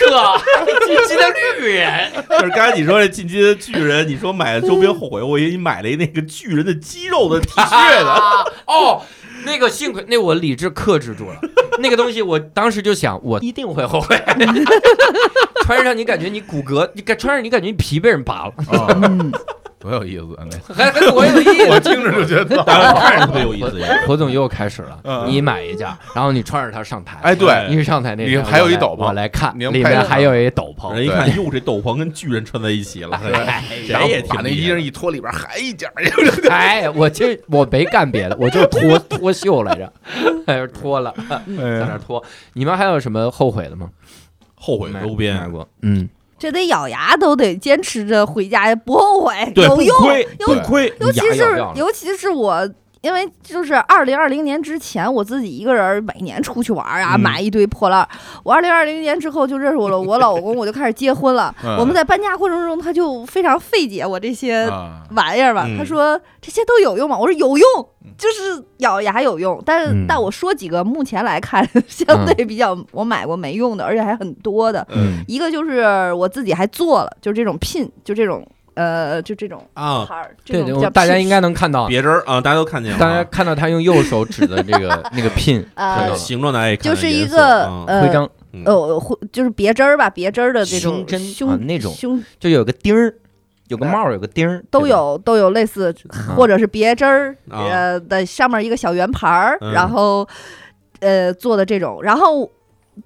进击的绿人，就是刚才你说这进击的巨人，你说买了周边后悔，我以为你买了一那个巨人的肌肉的 T 恤呢。啊哦，那个幸亏那我理智克制住了，那个东西我当时就想，我一定会后悔。穿上你感觉你骨骼，你感穿上你感觉你皮被人扒了，哦，嗯，多有意思啊！那还还多有意思。我听着就觉得，当然看着特别有意思，何总 又开始了，嗯。你买一件，然后你穿着它上台，哎，对，你上台那你还有一斗篷。我来看，里面还有一斗篷，人一看，哟，这斗篷跟巨人穿在一起了，哎然后这也把那衣裳一脱，里边还一件，哎，我其实我没干别的，我就脱脱袖来着，在这脱了，在那哎脱。你们还有什么后悔的吗？后悔周边。买过，嗯，这得咬牙都得坚持着回家，不后悔，有用。不亏有亏，尤其是尤其是我，因为就是二零二零年之前，我自己一个人每年出去玩啊，嗯买一堆破烂儿。我二零二零年之后就认识我了，我老公，我就开始结婚了。嗯我们在搬家过程中，他就非常费解我这些啊，玩意儿吧。嗯他说这些都有用吗？我说有用，就是咬牙有用。但是、嗯。但我说几个目前来看 相对比较我买过没用的，而且还很多的。嗯。一个就是我自己还做了，就是这种 pin，，就这种呃，就这种啊，这种大家应该能看到，别针儿啊，大家都看见了。啊，大家看到他用右手指的这个 那个 pin 形状大家也看见就是一个啊。呃徽章，嗯。呃，会就是别针儿吧，别针儿的这种胸针胸啊那种。胸就有个钉儿，有个帽儿，有个钉儿，都。有都有类似，啊 或者是别针儿啊呃的上面一个小圆盘儿，嗯然后呃做的这种，然后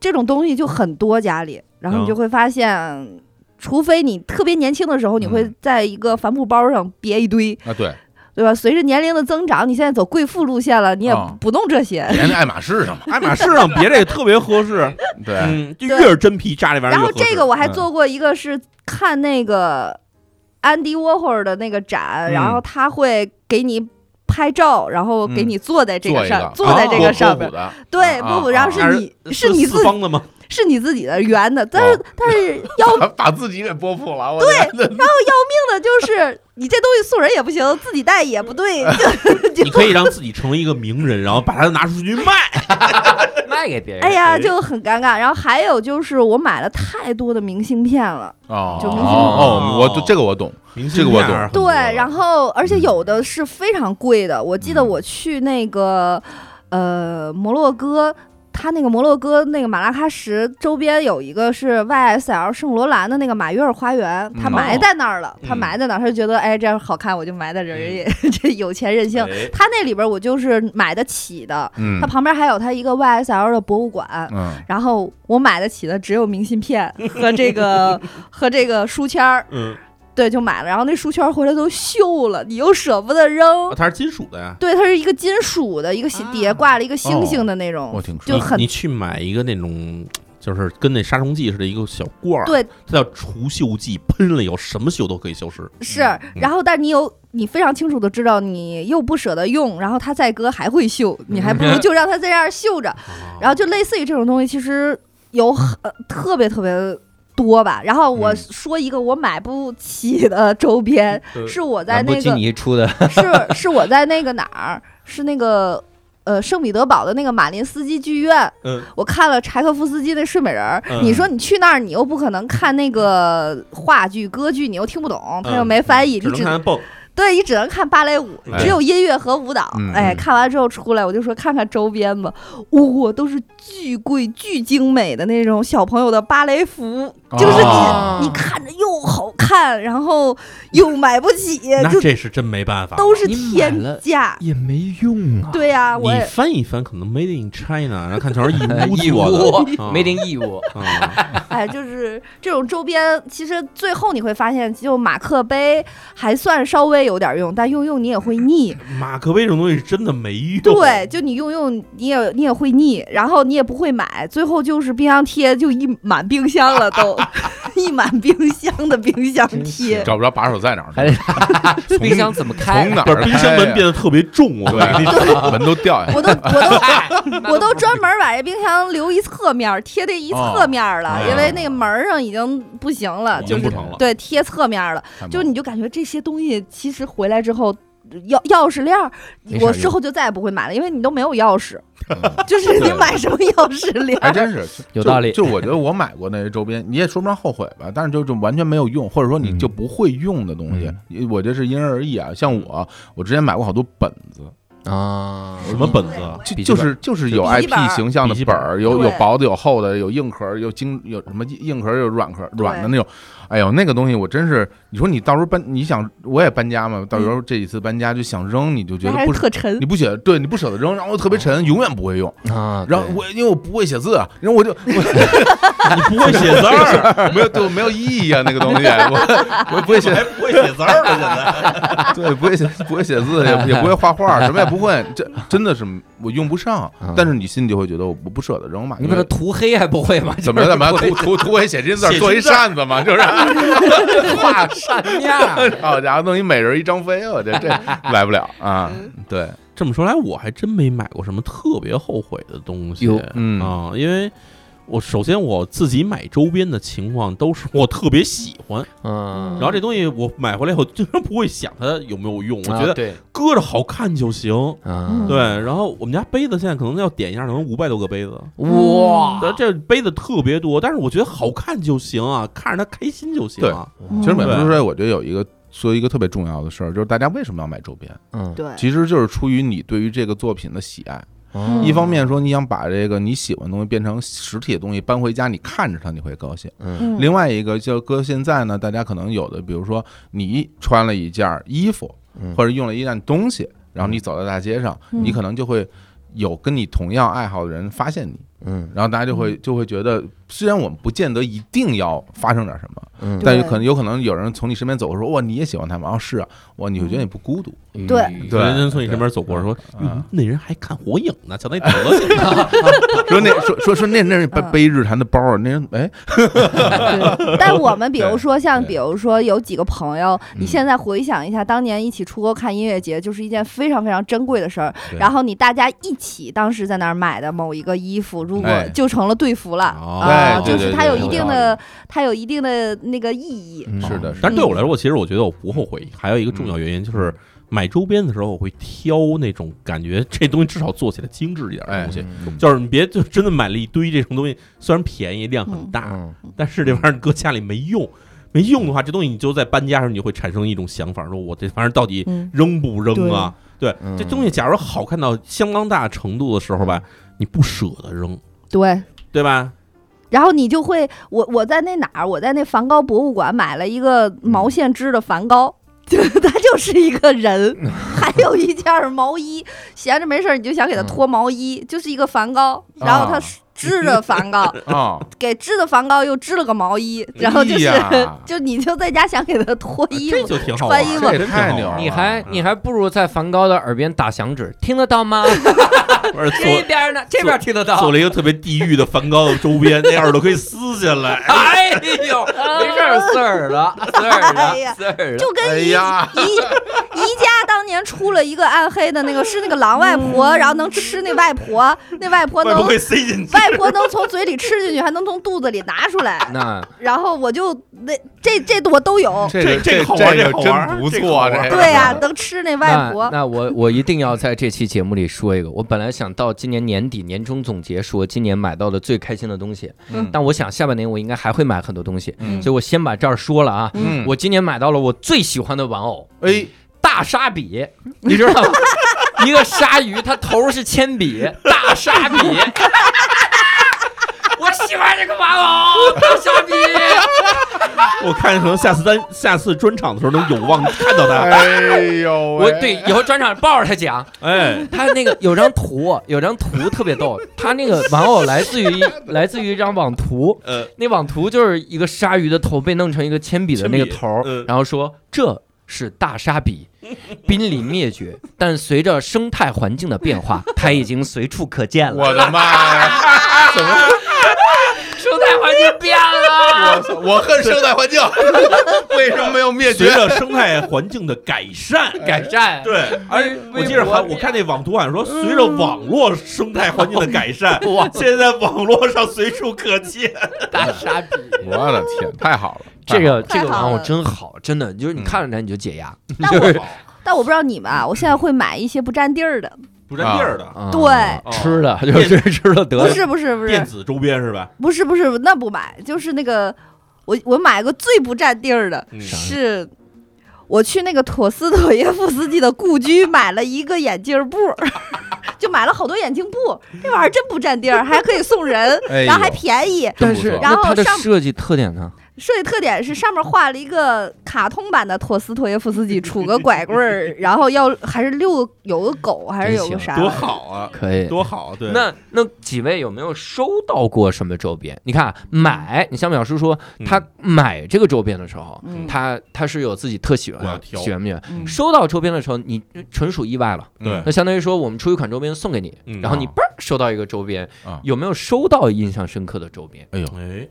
这种东西就很多家里，然后你嗯就会发现。除非你特别年轻的时候，你会嗯在一个帆布包上别一堆，啊，对，对吧？随着年龄的增长，你现在走贵妇路线了，你也啊不弄这些。别那爱马仕上嘛，爱马仕上别这个特别合适，对，嗯，就越是真皮扎这玩意儿然后。这个我还嗯做过一个是看那个安迪沃霍尔的那个展，嗯。然后他会给你拍照，然后给你坐在这个上，个。坐在这个上面。对，啊波普，然后啊是你是你自己方的吗？是你自己的圆的，但是、哦 但是要把 把自己给剥破了，对，然后要命的就是你这东西送人也不行，自己带也不对，你可以让自己成为一个名人，然后把它拿出去卖。卖给别人。哎呀就很尴尬。然后还有就是我买了太多的明信片了，哦就明星哦，我这个我懂，明这个我懂星片对，然后而且有的是非常贵的，我记得嗯我去那个呃摩洛哥。它那个摩洛哥那个马拉喀什周边有一个是 YSL 圣罗兰的那个马约尔花园，他嗯埋在那儿了，他嗯埋在那儿，他就觉得哎这样好看，我就埋在这儿，人家这有钱任性。哎。他那里边我就是买得起的，嗯。它旁边还有他一个 YSL 的博物馆，嗯。然后我买得起的只有明信片和这个 和这个书签儿，嗯，对，就买了。然后那书签儿回来都锈了，你又舍不得扔哦，它是金属的呀。对，它是一个金属的，一个星底下挂了一个星星的那种，我挺就很你去买一个那种，就是跟那杀虫剂似的一个小罐儿，对，它叫除锈剂，喷了以后什么锈都可以消失。是。嗯然后，但你有你非常清楚的知道，你又不舍得用，然后它再搁还会锈，你还不如就让它在这样锈着。然后就类似于这种东西，其实有很、呃特别特别多吧。然后我嗯说一个我买不起的周边，对是我在那个尼出的，是是我在那个哪儿，是那个呃圣彼得堡的那个马林斯基剧院，嗯，我看了柴可夫斯基的睡美人你说你去那儿，你又不可能看那个话剧、歌剧，你又听不懂，他又嗯没翻译，只你只能看蹦。对你只能看芭蕾舞，哎。只有音乐和舞蹈。嗯哎，嗯。看完之后出来，我就说看看周边吧，哇、都是巨贵、巨精美的那种小朋友的芭蕾服，就是你、哦你看着又好看，然后又买不起，就那这是真没办法，都是天价。也没用啊。对呀、我你也翻一翻，可能 Made in China，然后看全是 义乌义乌。做的。啊，made in 义乌，啊，哎，就是这种周边，其实最后你会发现，就马克杯还算稍微有点用，但用用你也会腻。马克杯这种东西是真的没用。对，就你用用你也你也会腻，然后你也不会买，最后就是冰箱贴就一满冰箱了 都，一满冰箱的冰箱贴。找不着把手在哪儿还呢，得冰箱怎么开？从哪儿不是冰箱门变得得特别重，我跟你说。对，门都掉下来。我都我都我都专门把这冰箱留一侧面，贴这一侧面了，哦因为那个门上已经不行了，就是对贴侧面了。就是你就感觉这些东西其实回来之后，钥钥匙链我用之后就再也不会买了，因为你都没有钥匙，嗯 就是你买什么钥匙链儿？还真是有道理就就我觉得我买过那些周边，你也说不上后悔吧，但是就就完全没有用，或者说你就不会用的东西，我觉得是因人而异啊。像我，我之前买过好多本子，啊，什么本子啊？就就是就是有 IP 形象的本儿，有有薄的，有厚的，有硬壳，有精，有什么硬壳，有软壳，软的那种。哎呦，那个东西我真是，你说你到时候搬，你想我也搬家嘛，到时候这几次搬家就想扔，你就觉得不是特沉你。不舍，对你不舍得扔，然后特别沉，永远不会用。啊，然后我因为我不会写字啊，然后我就 我你不会写字儿，没有对我没有意义啊，那个东西，我我不会写还，不会写字儿了，现在。对，不会写不会写字，也也不会画画，什么也不会，这真的是我用不上啊。但是你心里就会觉得我不不舍得扔嘛，你把它涂黑还不会吗？怎么怎么涂涂涂黑写金字儿，做一扇子嘛，就是 画扇面儿？好家伙，弄一美人一张飞，我这 这来不了啊。对，这么说来，我还真没买过什么特别后悔的东西哟嗯啊，因为我首先我自己买周边的情况都是我特别喜欢，嗯，然后这东西我买回来以后，经常不会想它有没有用，我觉得搁着好看就行。啊，对，然后我们家杯子现在可能要点一下，可能五百多个杯子，哇，这杯子特别多，但是我觉得好看就行啊，看着它开心就行啊。其实美对术说，我觉得有一个说一个特别重要的事儿，就是大家为什么要买周边？嗯，对，其实就是出于你对于这个作品的喜爱。嗯一方面说你想把这个你喜欢的东西变成实体的东西搬回家，你看着它你会高兴。嗯。嗯。另外一个就搁现在呢，大家可能有的，比如说你穿了一件衣服，嗯。或者用了一样东西，然后你走在大街上，嗯。你可能就会有跟你同样爱好的人发现你，嗯。然后大家就会就会觉得，虽然我们不见得一定要发生点什么，嗯，但有可能有可能有人从你身边走过说，哇，你也喜欢他吗？啊，是啊，哇，你会觉得你不孤独，嗯对。对。有人从你身边走过说，嗯。那人还看火影呢，瞧那德行。说那说说说那那人背嗯背日坛的包儿，那人哎，对，但我们比如说像，比如说有几个朋友，你嗯。现在回想一下，当年一起出国看音乐节，就是一件非常非常珍贵的事儿。然后你大家一起当时在那儿买的某一个衣服，如如果哎就成了队服了哦啊，就是它有一定的它有一定的那个意义。嗯是的，但是对我来说，其实我觉得我不后悔。还有一个重要原因就是买周边的时候，我会挑那种感觉这东西至少做起来精致一点的东西。嗯就是你别就真的买了一堆这种东西，虽然便宜量很大，嗯但是这玩意儿搁家里没用。没用的话，这东西你就在搬家时候你会产生一种想法，说我这玩意儿到底嗯，扔不扔啊？对，嗯这东西假如好看到相当大程度的时候吧，你不舍得扔，对。对吧？然后你就会，我我在那哪儿，我在那梵高博物馆买了一个毛线织的梵高，就 他就是一个人，还有一件毛衣，闲着没事儿你就想给他脱毛衣，就是一个梵高，然后他啊织着梵高，啊，给织的梵高又织了个毛衣，然后就是、哎 就你就在家想给他脱衣服，这就挺好玩儿，穿衣服这太牛了你还你还不如在梵高的耳边打响指，听得到吗？这边呢？这边听得到。做了一个特别地狱的梵高的周边，那耳朵 可以撕下来。哎呦，没事儿，刺耳朵，撕耳哎呀的，刺耳朵。就跟宜、哎呀宜宜家当年出了一个暗黑的那个，是那个狼外婆，然后能吃那外婆，那外婆能塞进去。外婆能从嘴里吃进去，还能从肚子里拿出来。那然后我就那这这我都有，这个这这玩这个真不错，这个对呀、能吃那外婆。那我我一定要在这期节目里说一个，我本来想到今年年底年终总结说今年买到的最开心的东西，嗯但我想下半年我应该还会买很多东西，嗯所以我先把这儿说了啊。嗯，我今年买到了我最喜欢的玩偶哎，大沙比，你知道吗？一个鲨鱼，它头是铅笔，大鲨比。我喜欢这个玩偶，大鲨比。我看可能下次咱下次专场的时候能有望看到他。哎呦喂，我对以后专场抱着他讲，哎，他那个有张图，有张图特别逗，他那个玩偶来自于 来自于一张网图，呃，那网图就是一个鲨鱼的头被弄成一个铅笔的那个头然后说这是大鲨比，濒临灭绝，但随着生态环境的变化，它已经随处可见了。我的妈呀！怎么？生态环境变了，我！我恨生态环境，为什么没有灭绝？随着生态环境的改善，改善。对，而且我记着还我看那网图好像说，随着网络生态环境的改善，哇，现在网络上随处可见。大傻逼。我的天，太好了！这个这个玩偶了真好，真的就是你看着它你就解压，但我但我不知道你们啊，我现在会买一些不占地儿的，不占地儿的啊对吃的就是吃的得了。不是不是不是电子周边是吧？不是不是，那不买，就是那个我我买个最不占地儿的嗯是。我去那个陀思妥耶夫斯基的故居 买了一个眼镜布，就买了好多眼镜布，这玩意儿真不占地儿，还可以送人，哎呦然后还便宜。但是然后那它的上设计特点呢？设计特点是上面画了一个卡通版的托斯托耶夫斯基，杵个拐棍儿，然后要还是遛有个狗，还是有个啥？多好啊，可以。多好！对，那那几位有没有收到过什么周边？你看买，你像淼叔说嗯他买这个周边的时候，嗯他他是有自己特喜欢喜欢不喜欢？嗯收到周边的时候，你纯属意外了。对那相当于说，我们出一款周边送给你，嗯然后你嘣收到一个周边啊，有没有收到印象深刻的周边？哎呦，哎，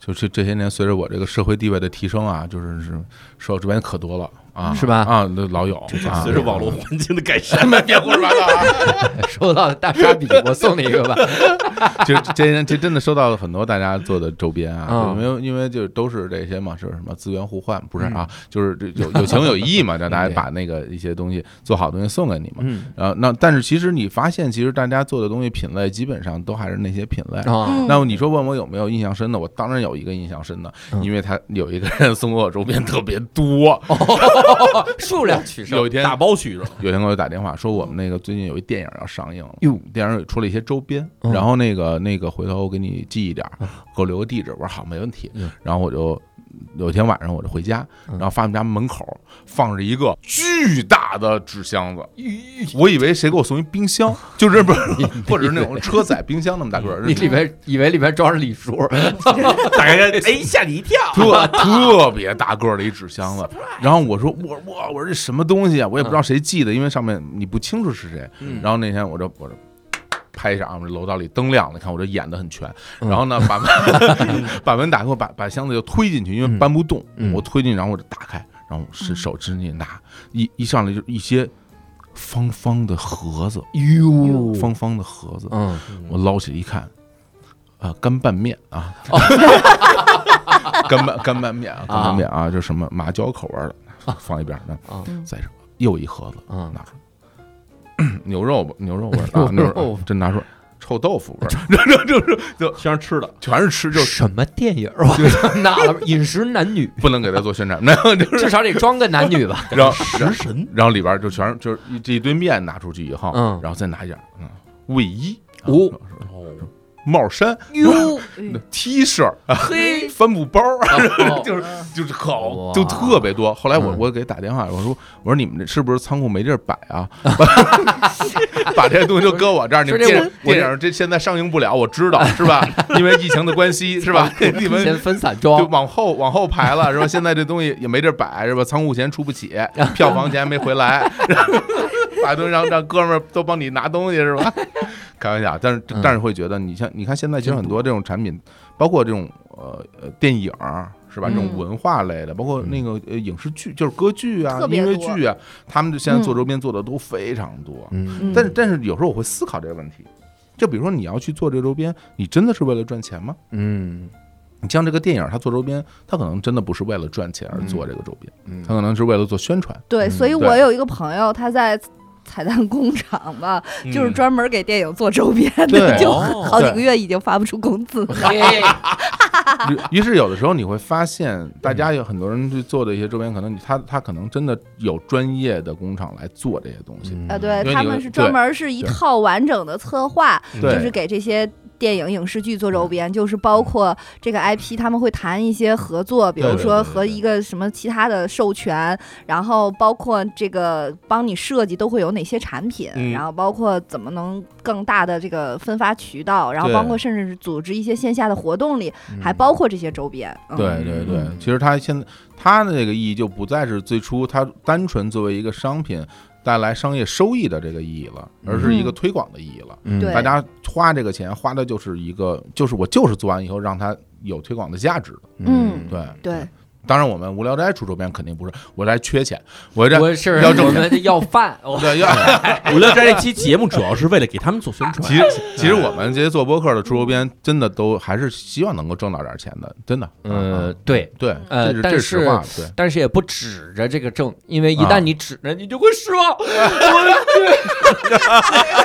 就是这些年随着我这个社会地位的提升啊，就是是受到这边可多了。啊，是吧啊，那老有啊，随着网络环境的改善，别胡说八道啊！收到大沙比，我送你一个吧。就这些年，这真的收到了很多大家做的周边啊，嗯因为因为就都是这些嘛，是什么资源互换，不是啊，就是这有有情有义嘛，让大家把那个一些东西做好的东西送给你嘛。嗯然后那但是其实你发现，其实大家做的东西品类基本上都还是那些品类。那么你说问我有没有印象深的？我当然有一个印象深的，嗯因为他有一个人送给我周边特别多。数量取胜有一天打包取胜，有一天给我打电话说，我们那个最近有一电影要上映了，哟电影里出了一些周边，嗯然后那个那个回头我给你寄一点，给我留个地址。我说好，没问题嗯。然后我就有一天晚上我就回家，嗯然后发现家门口放着一个巨大的纸箱子，我以为谁给我送一冰箱，就是不是，或者是那种车载冰箱那么大个儿，你里边以为里边装着礼书，打开哎吓你一跳，特特别大个儿的一纸箱子，然后我说我我我说这什么东西啊？我也不知道谁寄的，因为上面你不清楚是谁。嗯然后那天我就我就拍一下啊，我这楼道里灯亮了，看我这演的很全。嗯。然后呢，把门 把门打开，我把把箱子就推进去，因为搬不动，嗯我推进，然后我就打开，然后是手指进去拿，一一上来就一些方方的盒子，哟。方方的盒子，嗯，我捞起来一看，啊干拌面啊，干拌干拌面啊，干拌面啊，就什么麻椒口味的，放一边儿，那啊。嗯再上又一盒子，嗯。拿出来，牛肉吧，牛肉味儿啊，牛 牛肉。肉，真拿出来，臭豆腐味儿，这这这就全是吃的，全是吃，就什么电影儿？我哪 了？饮食男女，不能给他做宣传，那就是至少得装个男女吧？然后食神？然后里边就全是就是一这一堆面拿出去以后，嗯。然后再拿一点嗯卫衣，哦，帽衫、T 恤、嘿，帆布包，哦就是就是好就特别多。后来我嗯我给打电话，我说我说你们这是不是仓库没地儿摆啊？把这些东西都搁我这儿，你们电电影这现在上映不了，我知道是吧？因为疫情的关系 是吧？你们先分散就，往后往后排了是吧？现在这东西也没地儿摆是吧？仓库钱出不起，票房钱没回来，把东西让让哥们儿都帮你拿东西是吧？开玩笑，但是嗯。但是会觉得，你像你看现在其实很多这种产品，包括这种呃呃电影是吧？这种嗯文化类的，包括那个呃影视剧，就是歌剧啊、音乐剧啊，他们就现在做嗯周边做的都非常多。但是但是有时候我会思考这个问题，就比如说你要去做这个周边，你真的是为了赚钱吗？嗯。你像这个电影，它做周边，它可能真的不是为了赚钱而做这个周边，嗯它可能是为了做宣传。对，嗯。所以我有一个朋友，他在彩蛋工厂吧，就是嗯专门给电影做周边的，就哦。好几个月已经发不出工资了。于于是有的时候你会发现，大家有很多人去做的一些周边，可能他他可能真的有专业的工厂来做这些东西。啊，对他们是专门是一套完整的策划，就是给这些电影影视剧做周边，就是包括这个 IP，他们会谈一些合作，比如说和一个什么其他的授权，然后包括这个帮你设计都会有哪些产品，嗯。然后包括怎么能更大的这个分发渠道，然后包括甚至是组织一些线下的活动里，嗯。还包括这些周边。嗯。对对对嗯，其实它现在它的这个意义就不再是最初它单纯作为一个商品带来商业收益的这个意义了，而是一个嗯。推广的意义了。嗯。对。大家花这个钱花的就是一个，就是我就是做完以后让它有推广的价值的。嗯。对。对，当然我们无聊斋出周边肯定不是，我这缺钱，我这我是要挣我们要饭，我对要。无聊斋这期节目主要是为了给他们做宣传。其实其实我们这些做播客的出周边，真的都还是希望能够挣到点钱的，真的。呃嗯，对。对，呃但这是实话，对。但是也不指着这个挣，因为一啊旦你指着，你就会失望。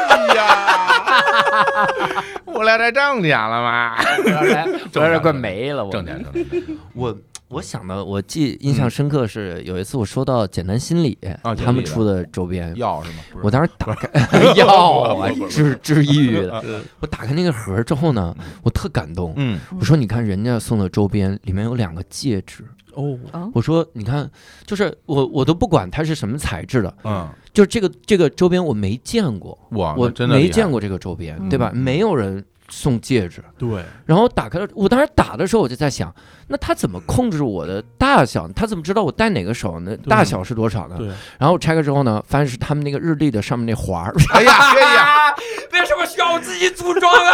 哎呀，无聊斋挣钱了吗？无聊斋快没了，我挣钱挣钱我我想的，我记印象深刻是有一次我收到简单心理他们出的周边，药是吗？我当时打开 药是治治抑郁的。嗯 我打开那个盒之后呢，我特感动。嗯我说：“你看人家送的周边里面有两个戒指。哦，我说：“你看，就是我我都不管它是什么材质的，嗯，就是这个这个周边我没见过，哇，我真的没见过这个周边，对吧？嗯没有人送戒指。对，然后打开了，我当时打的时候我就在想，那他怎么控制我的大小？他怎么知道我戴哪个手呢？大小是多少呢？对，然后我拆开之后呢，发现是他们那个日历的上面那环儿。哎呀哎呀，为什么需要我自己组装啊？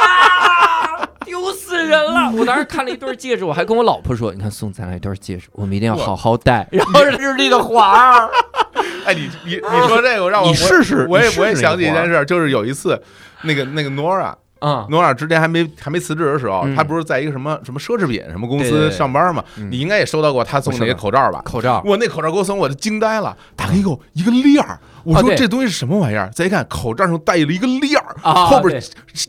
啊 丢死人了！我当时看了一对戒指，我还跟我老婆说：“你看送咱俩一对戒指，我们一定要好好戴。”然后是 日历的环儿，哎，你你你说这个让我你试试我也试试我也想起一件事，就是有一次，那个那个 Nora。啊，诺尔之前还没还没辞职的时候，嗯他不是在一个什么什么奢侈品什么公司上班嘛？嗯你应该也收到过他送的那个口罩吧？口罩，我那口罩给我送，我就惊呆了，打开以后一个链儿，我说这东西是什么玩意儿？再一看口罩上带了一个链儿，啊后边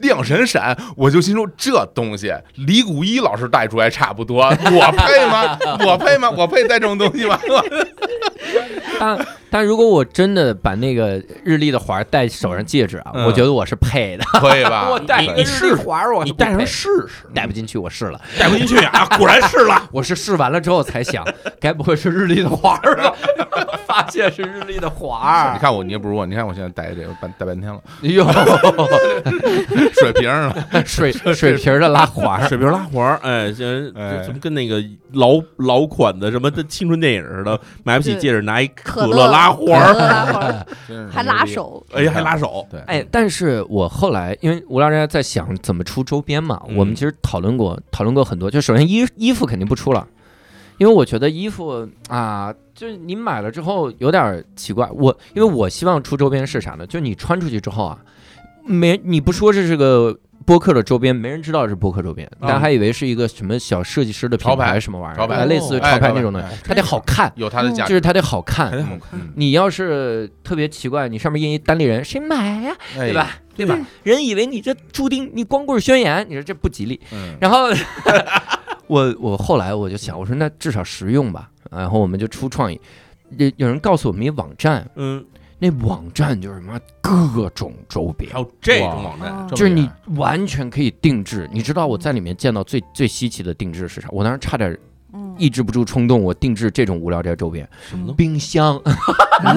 亮闪闪，我就心说这东西李谷一老师戴出来差不多，我配吗？我配吗？我配戴这种东西吗？但但如果我真的把那个日历的环戴手上戒指啊，嗯我觉得我是配的。可以吧？我戴一个可以日历环儿，我你戴上试，试试，戴不进去，我试了。戴不进去啊，果然是了。我是试完了之后才想，该不会是日历的环儿吧？发现是日历的环儿。你看我，你也不如我，你看我现在戴这个半戴半天了，哎呦，水瓶儿了，水水瓶儿的拉环儿，水瓶拉环儿，哎，这哎这怎么跟那个老老款的什么的青春电影似的，买不起戒指拿一可乐乐拉环儿，还拉手，哎，还拉手，对，哎，但是我后来因为无聊斋在想怎么出周边嘛，嗯我们其实讨论过，讨论过很多。就首先衣衣服肯定不出了，因为我觉得衣服啊，就是你买了之后有点奇怪。我因为我希望出周边是啥呢？就你穿出去之后啊，没你不说这是个播客的周边，没人知道是播客周边，大家还以为是一个什么小设计师的品牌牌什么玩意儿，类似潮牌那种的哎，它得好看，有它的价值，就是它得好看你要是特别奇怪，你上面印一单立人，谁买呀？哎对？吧？对吧？人以为你这注定你光棍宣言，你说这不吉利。嗯，然后 我我后来我就想，我说那至少实用吧。然后我们就出创意，有有人告诉我们一网站，嗯，那网站就是什么各种周边还。有这种网站，就是你完全可以定制，你知道我在里面见到最最稀奇的定制是啥？我当时差点嗯，抑制不住冲动，我定制这种无聊斋周边，什么呢？冰箱，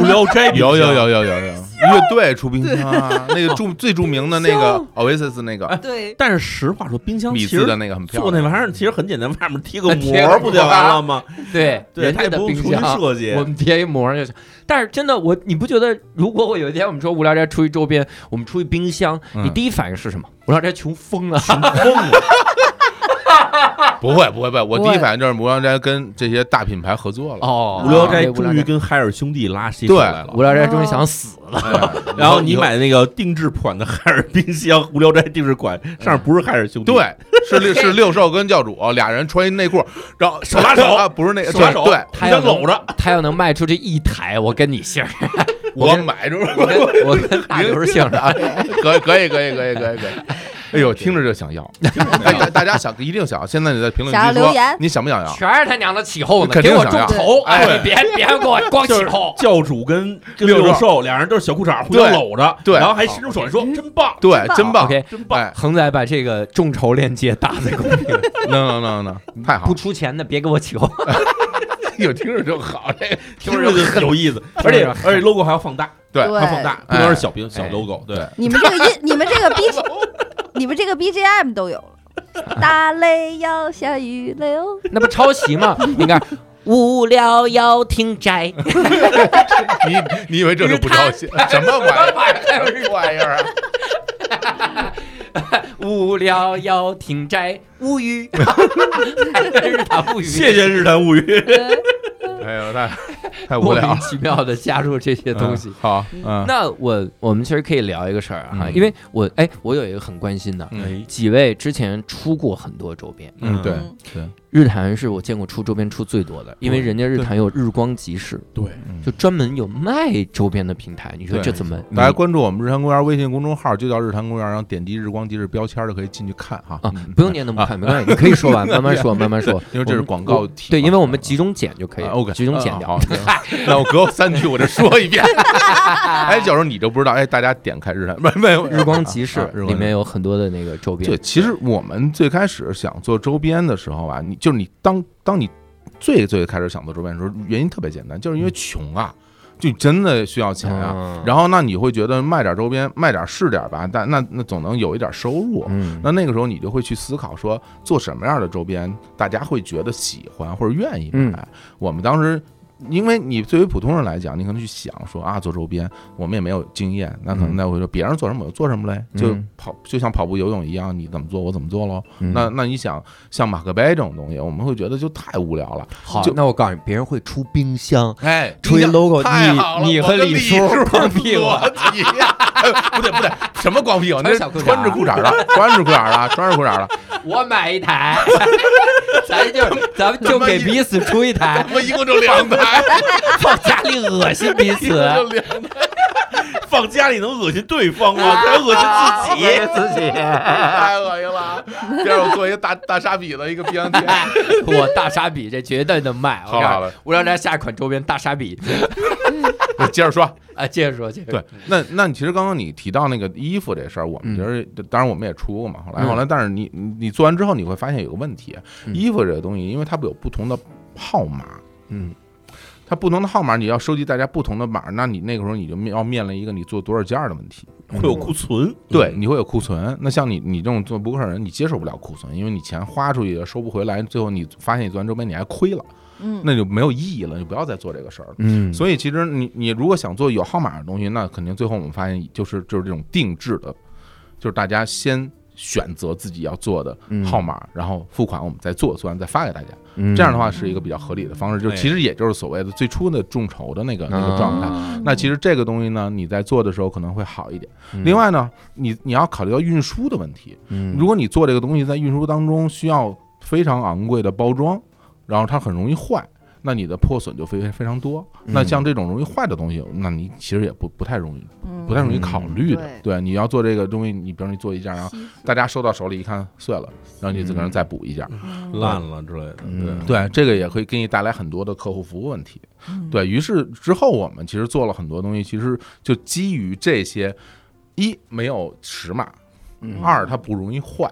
无聊斋 有有有有有有乐队出冰箱啊，那个著最著名的那个 Oasis 那个。对，但是实话说，冰箱米字的那个很漂亮，做那玩意儿其实很简单，外面贴个膜不就完了吗？对对，人家它也不用重新的冰箱。设计。我们贴一膜就行，但是真的，我你不觉得，如果我有一天我们说无聊斋出一周边，我们出一冰箱，嗯。你第一反应是什么？无聊斋穷疯了，疯了，不会不会不会，我第一反应就是无聊斋跟这些大品牌合作了，哦。无聊斋终于跟海尔兄弟拉起对手来了。无聊斋终于想死了，哎。然后你买那个定制款的海尔冰箱，无聊斋定制款上面不是海尔兄弟，对，是六是六兽跟教主 俩人穿一内裤，然后手拉手。啊，不是那个手拉手，对，他要搂着，他要能卖出这一台，我跟你姓。儿，我买着，我跟我跟大刘姓儿啊，可以可以可以可以可以可以。哎呦，听着就想要！哎，大大家想一定想要，现在你在评论区说留言？你想不想要？全是他娘的起哄的，肯定给我想要。众筹，哎哎，别别给我光起哄。教主跟跟六兽六兽俩人都是小裤衩互相搂着，对。然后还伸出手来说真棒，对，真真棒！OK，真棒，哎，恒仔把这个众筹链接打在公屏，能能能能，太好不！出钱的别给我起哄。有听着就好，这个 听着就有意思，而且而且 logo 还要放大，对。对。还要放大，不能是小屏小 logo，对。对，你们这个音，你们这个 B，你们这个 BGM 都有了。打雷要下雨了哟，那不抄袭吗？你看，无聊要听斋，你你以为这是不抄袭？什么玩意儿？什么玩意儿啊？无聊要听斋，无语，日谈物语，谢谢日谈物语，哎呦，太太无聊了。莫名其妙的加入这些东西嗯。好，嗯，那我我们其实可以聊一个事儿啊，嗯因为我哎，我有一个很关心的，嗯几位之前出过很多周边，嗯，对嗯对，日坛是我见过出周边出最多的，因为人家日坛有日光集市，对，就专门有卖周边的平台。你说这怎么？大家关注我们日坛公园微信公众号，就叫日坛公园，然后点击日光集市标签就可以进去看哈。啊嗯，不用念那么快，没关系，你可以说完，慢慢说，慢慢说。因为这是广告。对，因为我们集中剪就可以啊，OK，集中剪掉。那我隔三句我就说一遍。哎，假如你就不知道，哎，大家点开日坛，没没有。日光集市啊里面有很多的那个周边。对，，其实我们最开始想做周边的时候啊，你就是你当当你最最开始想做周边的时候，原因特别简单，就是因为穷啊，就真的需要钱啊。嗯然后那你会觉得卖点周边，卖点是点吧，但那那总能有一点收入。嗯，那那个时候你就会去思考说，做什么样的周边大家会觉得喜欢或者愿意嗯买。我们当时。因为你作为普通人来讲，你可能去想说啊，做周边，我们也没有经验，那可能嗯那会说别人做什么我就做什么嘞，就嗯跑就像跑步、游泳一样，你怎么做我怎么做喽。嗯那那你想像马克杯这种东西，我们会觉得就太无聊了。好，那我告诉你，别人会出冰箱，哎，出一 logo，你你和李李叔光屁股 不对不对，什么光屁股？那是穿着裤衩的，穿着裤衩的，穿着裤衩的。我买一台，咱就咱们就给彼此出一台，我一共就两台，放家里恶心彼此。放家里能恶心对方吗？还恶心自己。自己，太恶心了。这样我做一个大大沙比的一个冰箱贴。我大沙比这绝对能卖。好了好了，无聊斋下一款周边大沙比接着说，啊，接着说，接着说对，那那你其实刚刚你提到那个衣服这事儿，我们嗯觉得当然我们也出过嘛。后来嗯后来，但是你你你做完之后，你会发现有个问题，嗯衣服这个东西，因为它不有不同的号码。嗯它不同的号码，你要收集大家不同的码，那你那个时候你就面要面临一个你做多少件儿的问题。会有库存，对，你会有库存。那像你你这种做博客人，你接受不了库存，因为你钱花出去了收不回来，最后你发现你做完周边你还亏了，嗯，那就没有意义了，就不要再做这个事儿了。嗯，所以其实你你如果想做有号码的东西，那肯定最后我们发现就是就是这种定制的，就是大家先选择自己要做的嗯号码，然后付款，我们再做，做完再发给大家。嗯这样的话是一个比较合理的方式，就哎其实也就是所谓的最初的众筹的那个那个状态。啊那其实这个东西呢，你在做的时候可能会好一点。嗯另外呢，你你要考虑到运输的问题。嗯如果你做这个东西在运输当中需要非常昂贵的包装，然后它很容易坏，那你的破损就非非常多。嗯那像这种容易坏的东西，那你其实也不不太容易，嗯不太容易考虑的。嗯对，你要做这个东西，你比如你做一件，然后大家收到手里一看碎了，然后你可能再补一件。嗯烂了之类的，嗯对，这个也会给你带来很多的客户服务问题。嗯对于是之后，我们其实做了很多东西，其实就基于这些：一没有尺码，嗯二它不容易坏，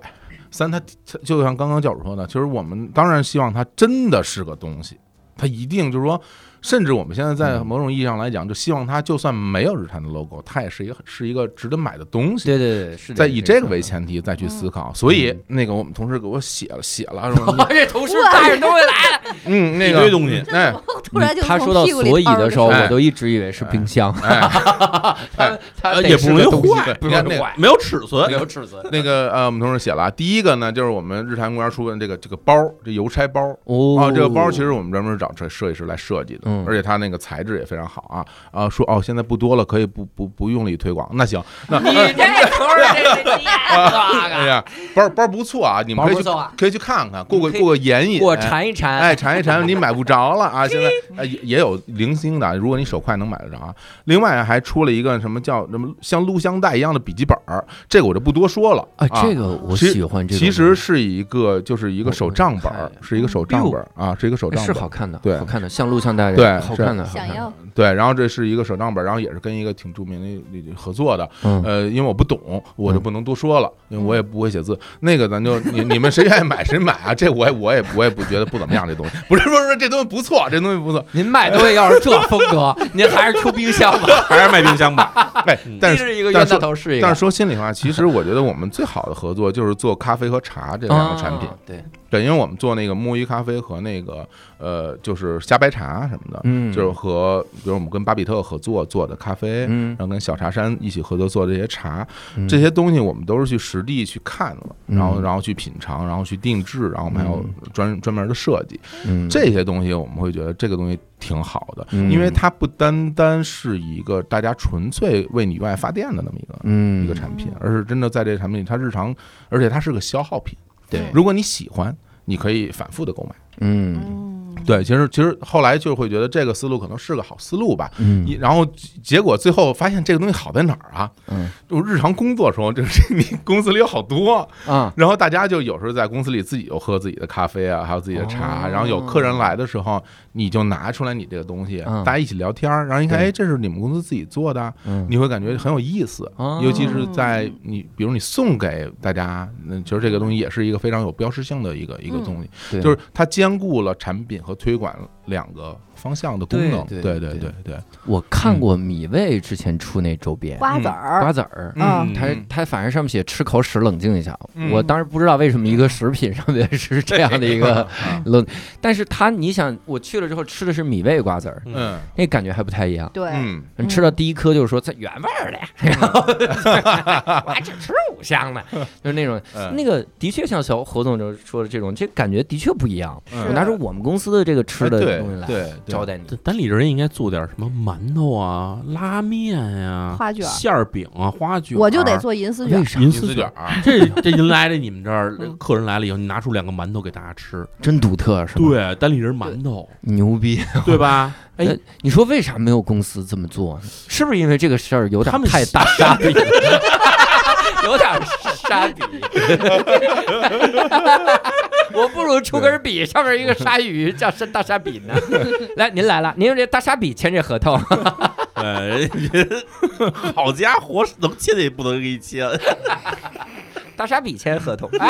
三它它就像刚刚教主说的，其实我们当然希望它真的是个东西，他一定就是说。甚至我们现在在嗯。某种意义上来讲，就希望它就算没有日产的 logo，它也是一个是一个值得买的东西。对对对，是再以这个为前。提再去思考，所以那个我们同事给我写了写了，说 我这同事带着东西来。了。嗯那个一堆东西，哎。突然就他说到从屁股里所以的时候，我都一直以为是冰箱。哎，他他也不容易坏不容易坏，没有尺寸。没，有尺寸。那个呃，我们同事写了啊，第一个呢，就是我们日坛公园出的这个这个包，这邮差包。哦。啊，这个包其实我们专门找这设计师来设计的，嗯而且它那个材质也非常好啊啊，说哦现在不多了，可以不不不用力推广，那行，那你这头儿这是你 哎呀，包包不错啊，你们可以去可以去看看，过个可以过个眼瘾，给我馋一馋。哎，馋一馋，你买不着了啊！现在呃也也有零星的，如果你手快能买得着啊。另外还出了一个什么叫什么像录像带一样的笔记本儿，这个我就不多说了啊，这个我喜欢这个。其实是一个就是一个手账本，儿是一个手账本儿啊，是一个手哎账本儿。是好看的，对好看的，像录像带对好看的，好看的想要对，然后这是一个手账本，然后也是跟一个挺著名的合作的，嗯呃，因为我不懂，我就不能多说了，因为我也不会写字。那个咱就你你们谁愿意买谁买啊，这我也我也我也不觉得不怎么样，这东西不是不是这东西不错，这东西不错，您卖东西要是这风格，您还是出冰箱吧。还是卖冰箱吧。哎，但是是一个冤但是大头是一个，但是说心里话，其实我觉得我们最好的合作就是做咖啡和茶这两个产品。啊对，对，因为我们做那个墨鱼咖啡和那个呃，就是虾白茶什么的，嗯就是和比如我们跟巴比特合作做的咖啡，嗯然后跟小茶山一起合作做的这些茶，嗯这些东西我们都是去实地去看了，嗯然后然后去品尝，然后去定制，然后我们还有专专门的设计，嗯这些东西我们会觉得这个东西挺好的，嗯因为它不单单是一个大家纯粹为你用爱发电的那么一个。嗯一个产品，而是真的在这个产品里，它日常，而且它是个消耗品。对。如果你喜欢，你可以反复的购买。嗯。嗯，对，其实其实后来就会觉得这个思路可能是个好思路吧。嗯。一然后结果最后发现这个东西好在哪儿啊？嗯。就日常工作中，就是你公司里有好多，啊。然后大家就有时候在公司里自己又喝自己的咖啡啊，还有自己的茶，哦。然后有客人来的时候，你就拿出来你这个东西，嗯。大家一起聊天儿，然后一看，对。哎，这是你们公司自己做的，嗯。你会感觉很有意思，哦。尤其是在你比如你送给大家，那其实这个东西也是一个非常有标识性的一个一个东西，对。就是它兼顾了产品和推广两个方向的功能。对对对对。我看过米味之前出那周边瓜子儿。瓜，子儿。嗯。它它反正上面写吃口屎冷静一下，嗯。我当时不知道为什么一个食品上面是 这样的一个啊冷，但是它你想我去了之后吃的是米味瓜子儿，嗯。那感觉还不太一样。对，嗯。你吃到第一颗就是说它原味儿的，然后 我还只吃五香呢，就是那种嗯。那个的确像小何总就说的这种，这感觉的确不一样。嗯。我拿出我们公司的这个吃的东西来对对招待你。这单立人应该做点什么馒头啊、拉面呀、花卷馅儿饼啊、花卷儿，我就得做银丝卷为，啥？银银丝卷 这这您来了，你们这儿嗯客人来了以后，你拿出两个馒头给大家吃，真独特是吧？，对，单立人馒头，牛逼。对吧？哎哎，你说为啥没有公司这么做呢？是不是因为这个事儿有点太大傻逼了？有点沙 笔。我不如出根笔，上面一个鲨鱼叫是大鲨笔呢。来，您来了，您用这大鲨笔签这合同。呃，好家伙，能签的也不能给你签，大鲨笔签合同，哎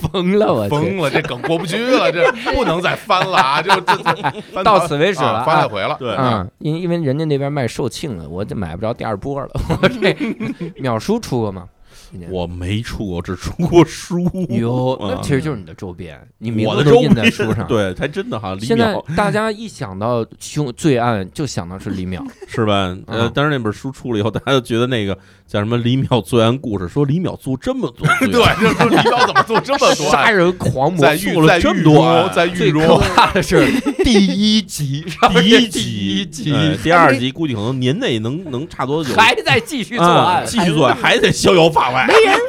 疯了我去！疯了，这梗过不去了，这不能再翻了啊！就这这翻到此为止了啊翻来回了。对嗯，因因为人家那边卖售罄了，我就买不着第二波了。我这 秒叔出过吗？我没出过，只出过书。有，啊那其实就是你的周边，你名我的周字都印在书上。对，还真的哈，李现在淼 大家一想到凶罪案，就想到是李淼。是吧？呃，嗯当时那本书出了以后，大家就觉得那个叫什么李淼罪案故事，说李淼做这么多 对案，，就说李淼怎么做这么多杀？人狂魔在狱在做了这么中，在最可狱中，怕的是第一集，第一第一集哎第二集估计可能年内能能差不多久还在继续作啊案，继续作案，还得逍遥法外没。人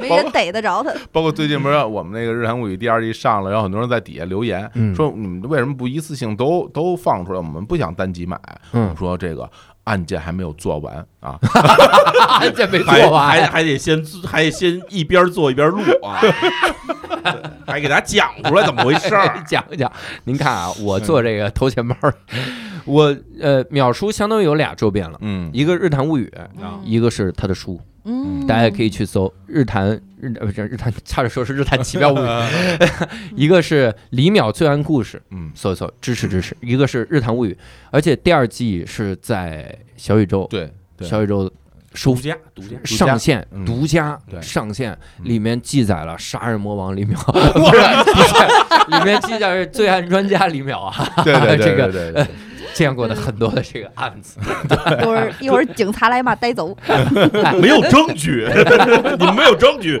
没人 逮得着他。包括最近不是我们那个《日韩物语》第二季上了，然后很多人在底下留言嗯说你们为什么不一次性都都放出来？我们不想单集买。嗯，说这个案件还没有做完啊，案件没做还还完，还得先还得先一边做一边录啊，还给大家讲出来怎么回事儿。讲一讲。您看啊，我做这个投钱包，我呃秒叔相当于有俩周边了，嗯，一个日谈物语，嗯一个是他的书，嗯，大家可以去搜日谈日呃不是日谈，差点说是日谈奇妙物语，一个是李淼罪案故事，嗯，搜一搜支持支持，一个是日谈物语，而且第二季是在小宇宙对对，小宇宙收独家独家，上线嗯。独家上线，嗯。里面记载了杀人魔王李淼，不是 不是，里面记载是罪案专家李淼啊，对对对这个对对。对，见过的很多的这个案子，一会儿一会儿警察来嘛带走。没有证据，你们没有证据。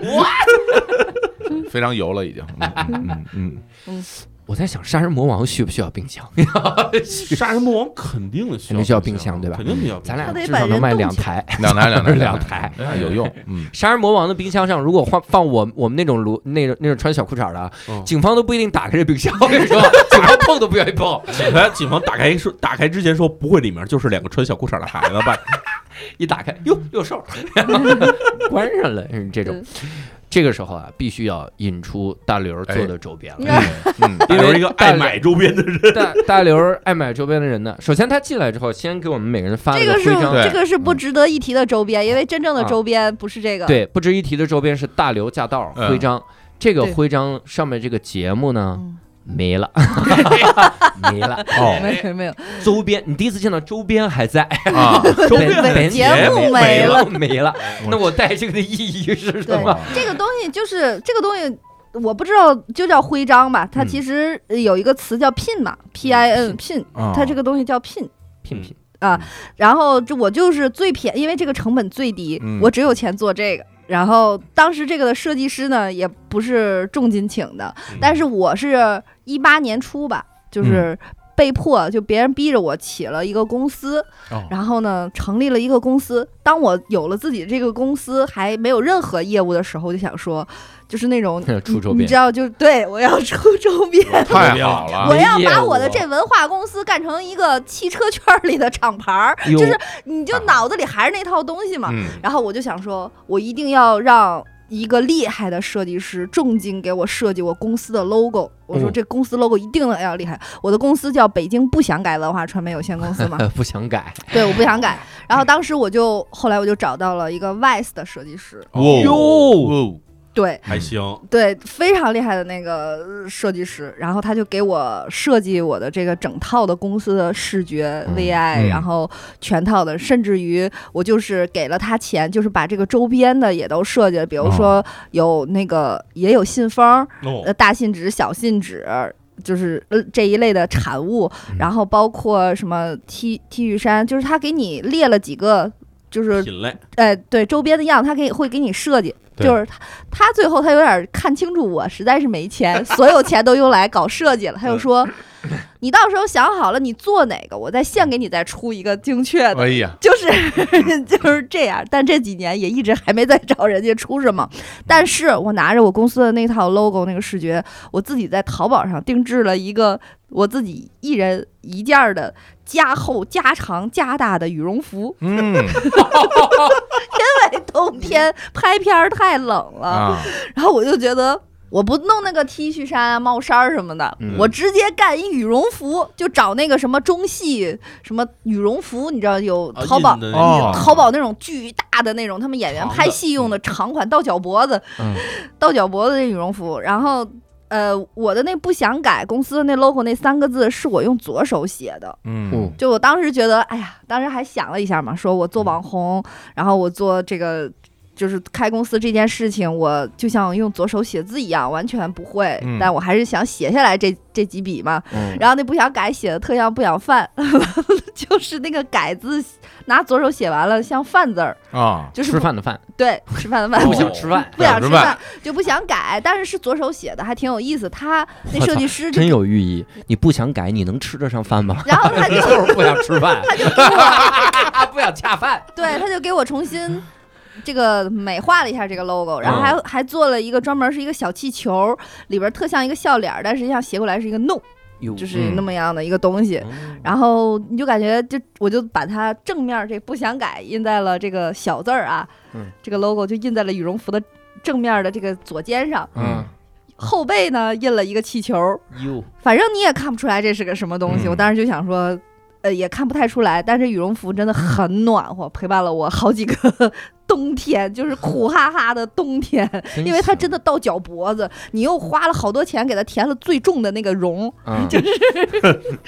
非常油了已经。嗯嗯嗯。嗯，我在想杀人魔王需不需要冰箱？杀人魔王肯定需要冰箱对吧肯定需要冰箱。咱俩至少能卖两台。两台两台两台哎有用。嗯，杀人魔王的冰箱上，如果放放我我们那种炉那种那种穿小裤衩的警方都不一定打开这冰箱。我跟你说，警方碰都不愿意碰，警察警方打开说，打开之前说不会，里面就是两个穿小裤衩的孩子吧？一打开，哟，有兽，关上了，是这种。这个时候啊，必须要引出大刘做的周边了。嗯，因为有一个爱买周边的人，大大刘爱买周边的人呢，首先他进来之后，先给我们每个人发了这个是徽章。对这个是不值得一提的周边，因为真正的啊周边不是这个。对，不值一提的周边是大刘驾到嗯徽章。这个徽章上面这个节目呢嗯，没了，没了。哦没有没有，周边，你第一次见到周边还在，啊，周边本节目没没了没了。那我带这个的意义是什对么？这个东西就是这个东西。我不知道，就叫徽章吧。它嗯其实有一个词叫 pin 嘛，P I N pin，啊它这个东西叫 “pin”。pin pin 啊然后这我就是最便因为这个成本最低，嗯我只有钱做这个。然后当时这个的设计师呢，也不是重金请的，但是我是一八年初吧，就是被迫就别人逼着我起了一个公司，哦然后呢成立了一个公司。当我有了自己这个公司，还没有任何业务的时候，我就想说，就是那种 出周边你知道，就对我要出周边。太好了我要把我的这文化公司干成一个汽车圈里的厂牌儿，就是你就脑子里还是那套东西嘛。嗯然后我就想说，我一定要让一个厉害的设计师重金给我设计我公司的 logo。我说哦这公司 logo 一定要厉害。我的公司叫北京不想改文化传媒有限公司嘛，不想改。对，我不想改。然后当时我就后来我就找到了一个 Vice 的设计师，哦对还行。对，非常厉害的那个呃设计师。然后他就给我设计我的这个整套的公司的视觉嗯 VI，、嗯然后全套的，甚至于我就是给了他钱，就是把这个周边的也都设计了，比如说有那个也有信封，哦呃，大信纸、小信纸。就是呃这一类的产物，嗯然后包括什么 T T 恤衫，就是他给你列了几个，就是品类，哎，对周边的样，他给会给你设计，对就是他他最后他有点看清楚我实在是没钱，所有钱都用来搞设计了，他就说，你到时候想好了你做哪个，我再现给你再出一个精确的。哎呀，就是 就是这样，但这几年也一直还没再找人家出什么。但是我拿着我公司的那套 logo 那个视觉，我自己在淘宝上定制了一个我自己一人一件儿的加厚、加长、加大的羽绒服，嗯 因为冬天拍片儿太冷了，啊，然后我就觉得。我不弄那个 T 恤衫啊、帽衫儿什么的，嗯。我直接干一羽绒服，就找那个什么中戏什么羽绒服，你知道有啊淘宝、淘宝那种巨大的那种，他们演员拍戏用的长款到脚脖子，嗯。到脚脖子的羽绒服。然后，呃，我的那不想改公司的那 logo 那三个字是我用左手写的。嗯。就我当时觉得，哎呀，当时还想了一下嘛，说我做网红，然后我做这个就是开公司这件事情，我就像用左手写字一样，完全不会，嗯但我还是想写下来这这几笔嘛。嗯然后那不想改写的特像不想犯，就是那个改字拿左手写完了像饭字儿，啊，就是吃饭的饭，对吃饭的饭不想吃饭，不想吃不想吃饭就不想改，但是是左手写的，还挺有意思。他那设计师真有寓意。你不想改，你能吃得上饭吗？然后他就 就是不想吃饭，他就给我 不想恰饭。对，他就给我重新这个美化了一下这个 logo，然后嗯。还、还做了一个专门是一个小气球，里边特像一个笑脸儿，但实际上斜过来是一个 no，就是嗯。那么样的一个东西。嗯。然后你就感觉就我就把它正面这不想改印在了这个小字儿啊，嗯。这个 logo 就印在了羽绒服的正面的这个左肩上，嗯。后背呢印了一个气球，哟，反正你也看不出来这是个什么东西。嗯。我当时就想说，呃，也看不太出来，但是羽绒服真的很暖和，陪伴了我好几个 冬天，就是苦哈哈的冬天，因为它真的到脚脖子，你又花了好多钱给它填了最重的那个绒，嗯，就 是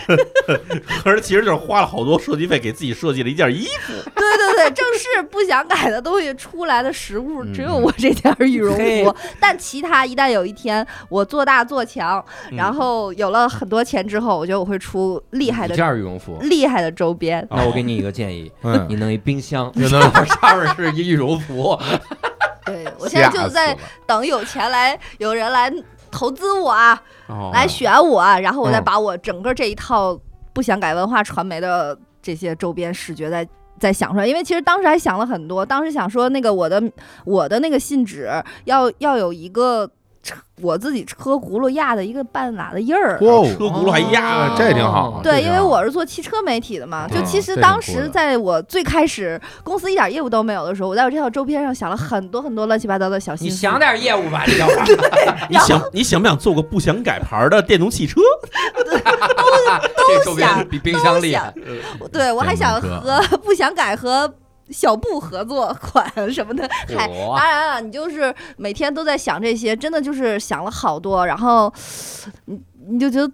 可是其实就是花了好多设计费给自己设计了一件衣服。对对对，正是不想改的东西出来的实物，嗯只有我这件羽绒嘿服。但其他一旦有一天我做大做强，嗯然后有了很多钱之后，我觉得我会出厉害的一件羽绒服。厉害的周边。那我给你一个建议，嗯，你弄一冰箱，就能上面是一羽绒服，对我现在就在等有钱来，有人来投资我啊，哦来选我啊，然后我再嗯把我整个这一套不想改文化传媒的这些周边视觉再再想出来。因为其实当时还想了很多，当时想说那个我的我的那个信纸要要有一个车我自己车轱辘压的一个半拉的印儿。哇，车轱辘还压哦这挺好对，因为我是做汽车媒体的嘛，就嗯其实当时在我最开始公司一点业务都没有的时候，我在我这套周边上想了很多很多乱七八糟的小心思。你想点业务吧，这叫啥？你想你想不想做个不想改牌的电动汽车？这周边比冰箱厉害。对我还想和 不想改和小布合作款什么的，嗨当然了，你就是每天都在想这些，真的就是想了好多，然后你你就觉得。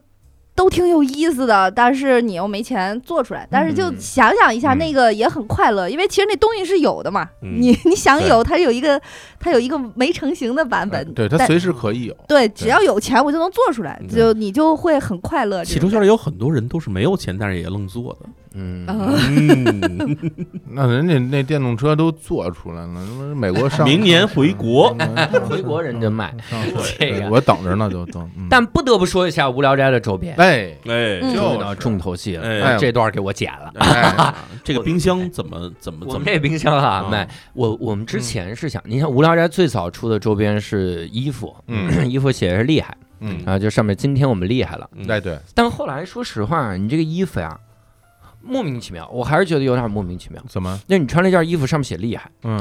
都挺有意思的，但是你又没钱做出来。但是就嗯想想一下，嗯那个也很快乐，因为其实那东西是有的嘛。嗯你你想有，它有一个它有一个没成型的版本。但对它随时可以有，对，只要有钱，我就能做出来，就你就会很快乐。起初圈里有很多人都是没有钱，但是也愣做的。嗯，嗯，那人家那电动车都做出来了，他妈美国上明年回国，回国人家卖。这个我等着呢，就等。嗯但不得不说一下无聊斋的周边，哎哎，就到重头戏了。哎这段给我剪了。哎，这个冰箱怎么怎么怎么我们这冰箱啊，啊卖我我们之前是想，你看无聊斋最早出的周边是衣服，嗯衣服写的是厉害嗯，啊，就上面今天我们厉害了。嗯哎对，但后来说实话，你这个衣服呀，莫名其妙，我还是觉得有点莫名其妙。怎么？那你穿了一件衣服，上面写厉害，嗯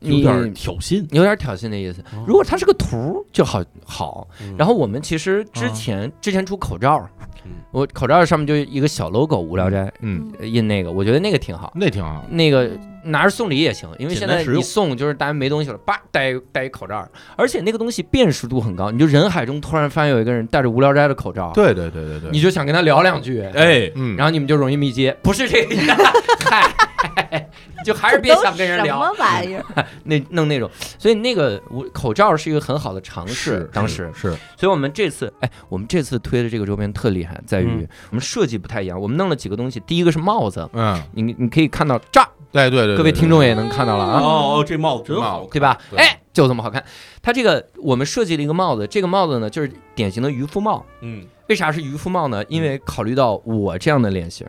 有点挑衅。有点挑衅的意思哦。如果它是个图就好好。嗯然后我们其实之前之前出口罩嗯，我口罩上面就一个小 logo 无聊斋嗯，印那个，我觉得那个挺好。那挺好。那个拿着送礼也行，因为现在你送就是大家没东西了，叭戴戴一口罩，而且那个东西辨识度很高，你就人海中突然发现有一个人戴着无聊斋的口罩，对对对对对，你就想跟他聊两句，哎，嗯，然后你们就容易密接，不是这个 意思，嗨，就还是别想跟人什聊么，玩意儿？那弄那种，所以那个我口罩是一个很好的尝试，当时，是。所以我们这次，哎，我们这次推的这个周边特厉害，在于嗯。我们设计不太一样，我们弄了几个东西，第一个是帽子，嗯，你你可以看到炸，对对对，各位听众也也能看到了啊。哦哦，这帽子真好，对吧？对哎，就这么好看。它这个我们设计了一个帽子，这个帽子呢就是典型的渔夫帽。嗯，为啥是渔夫帽呢？因为考虑到我这样的脸型，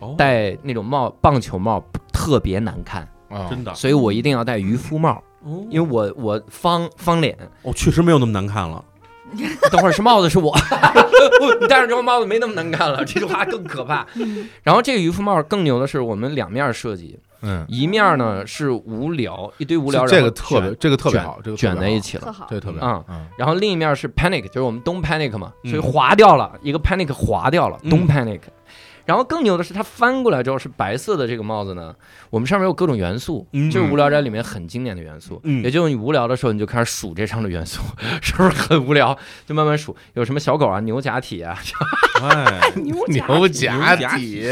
哦，戴那种帽棒球帽特别难看，啊，真的，所以我一定要戴渔夫帽，哦因为我我方方脸。哦，确实没有那么难看了。等会儿是帽子是我，你戴上这个帽子没那么难看了，这句话更可怕。然后这个渔夫帽更牛的是，我们两面设计，嗯，一面呢是无聊，一堆无聊，这个特别卷这个特别好，这个卷在一起了。这个特别嗯好，嗯。然后另一面是 panic，就是我们东 panic 嘛，嗯。所以划掉了一个 panic 划掉了，嗯。东 panic。然后更牛的是，它翻过来之后是白色的这个帽子呢，我们上面有各种元素，嗯。就是无聊斋里面很经典的元素。嗯。也就是你无聊的时候，你就开始数这上的 元素，是不是很无聊？就慢慢数，有什么小狗啊、牛假体啊，哎，牛假体，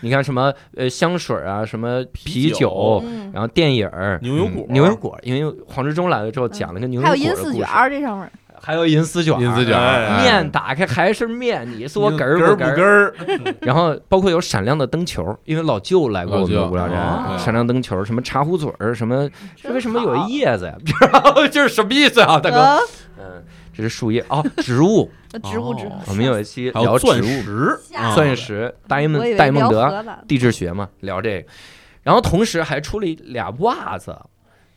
你看什么呃香水啊，什么啤啤酒嗯，然后电影儿。牛油果，牛油果，因为黄志忠来了之后讲了个牛油果的故事有银丝卷，儿这上面，还有银丝卷，银丝卷，面打开还是面，你说哏儿根儿？根儿，然后包括有闪亮的灯球，因为老舅来过我们无聊斋，哦闪亮灯球，什么茶壶嘴儿，什么这为什么有叶子呀？然 后就是什么意思啊，大哥？呃嗯，这是树叶 哦，植物。植物植物哦，我们有一期聊钻物，石，钻石，戴蒙戴蒙德地质学嘛，聊这个。然后同时还出了俩袜子，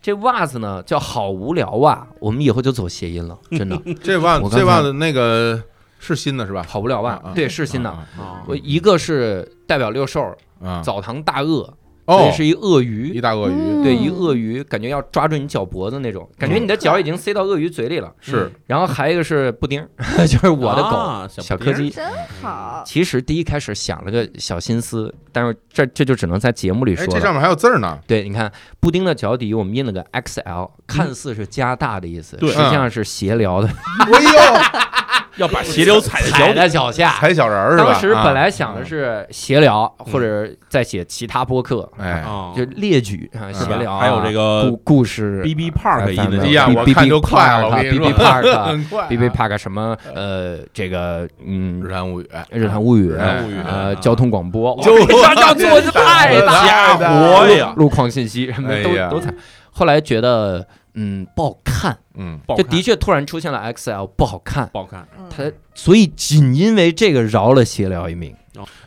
这袜子呢叫好无聊袜，我们以后就走谐音了，真的这袜子这袜子那个是新的是吧？好无聊袜啊啊，对，是新的。啊啊我一个是代表六兽，啊，澡堂大鳄，哦。这，是一鳄鱼。一，大鳄鱼。嗯。对，一鳄鱼，感觉要抓住你脚脖子那种，感觉你的脚已经塞到鳄鱼嘴里了。是。然后还有一个是布丁，就是我的狗啊小柯基。真好，其实第一开始想了个小心思，但是这这就只能在节目里哎，说了。这上面还有字儿呢，对，你看布丁的脚底我们印了个 XL，看似是加大的意思，对。实际上是斜聊的，哎呦，要把鞋流踩在脚踩，在脚下。踩小人儿是吧？当时本来啊想的是闲聊，或者再写其他播客，哎，啊就列举啊，闲聊啊，还有这个故故事 B B Park 印的哎哎呀，我看就快了，我跟你 B 说 B Park 很快啊 B B Park 什么呃，这个嗯日，谈物语，日谈物语，日谈物语呃，交通广播，就这叫做的 太大家伙呀，路况信息什么都都踩。后来觉得嗯不好看，嗯，不好看。就的确突然出现了 XL 不好看，不好看。嗯。它所以仅因为这个饶了鞋聊一命，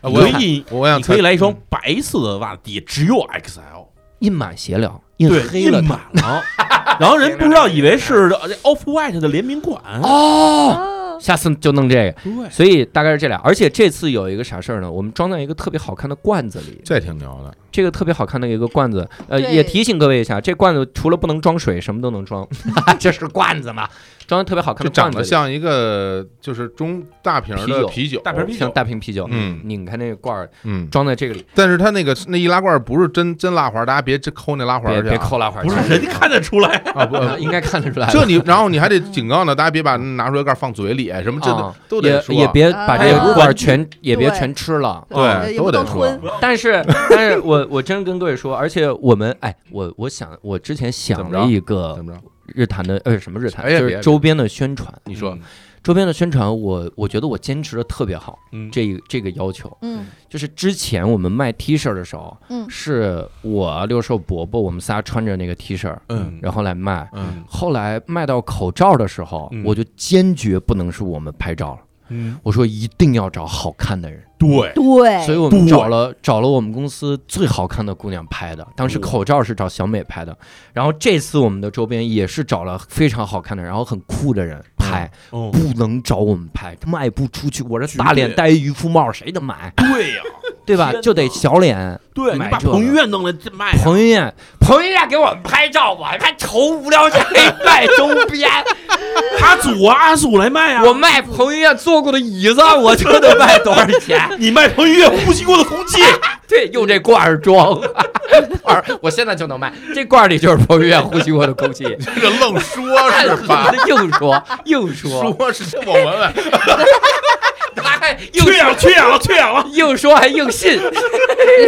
啊我可以，我想你可以来一双白色的袜子，底下只有 XL，印满鞋聊，印，黑了。印满了。然后人不知道以为是呃 Off White 的联名款，哦，哦，下次就弄这个。所以大概是这俩，而且这次有一个啥事儿呢？我们装在一个特别好看的罐子里，这挺牛的，这个特别好看的一个罐子，呃，也提醒各位一下，这罐子除了不能装水，什么都能装，这是罐子嘛，装的特别好看就长的罐子里，得像一个就是中大瓶的啤酒，大瓶啤酒像大瓶啤酒，嗯拧开那个罐儿嗯，装在这个里，但是它那个那易拉罐不是真真拉环，大家别真抠那拉环别别去啊抠拉环儿，不是人家看得出来，啊不。啊应该看得出来了。这你，然后你还得警告呢，大家别把拿出来盖放嘴里，什么这啊都都得说，也也别把这个啊罐儿全也别全吃了。对，都得吞。但是，但是我我真跟各位说，而且我们哎，我我想我之前想了一个怎么着？日坛的呃什么日坛，就是周边的宣传。你说，周边的宣传，我我觉得我坚持的特别好，嗯，这这个要求。嗯。就是之前我们卖 T 恤的时候，嗯。是我六兽伯伯我们仨穿着那个 T 恤，嗯。然后来卖。嗯。后来卖到口罩的时候，嗯。我就坚决不能是我们拍照了，嗯，我说一定要找好看的人。对，对，所以我们找了找了我们公司最好看的姑娘拍的，当时口罩是找小美拍的，然后这次我们的周边也是找了非常好看的，然后很酷的人拍，哦，不能找我们拍，卖不出去。我这大脸戴渔夫帽，谁能买？对呀，对吧？就得小脸。对你把彭于晏弄来卖啊，彭于晏，彭于晏给我们拍照，我还愁无聊斋 卖周边，他组啊阿祖来卖啊，我卖彭于晏坐过的椅子，我就得卖多少钱？你卖彭于晏呼吸过的空气，对，用这罐儿装，罐儿，我现在就能卖。这罐儿里就是彭于晏呼吸过的空气。这个愣说是吧？硬说硬说，说是我闻闻，他还硬缺氧了，缺氧了，缺氧了，硬说还硬信，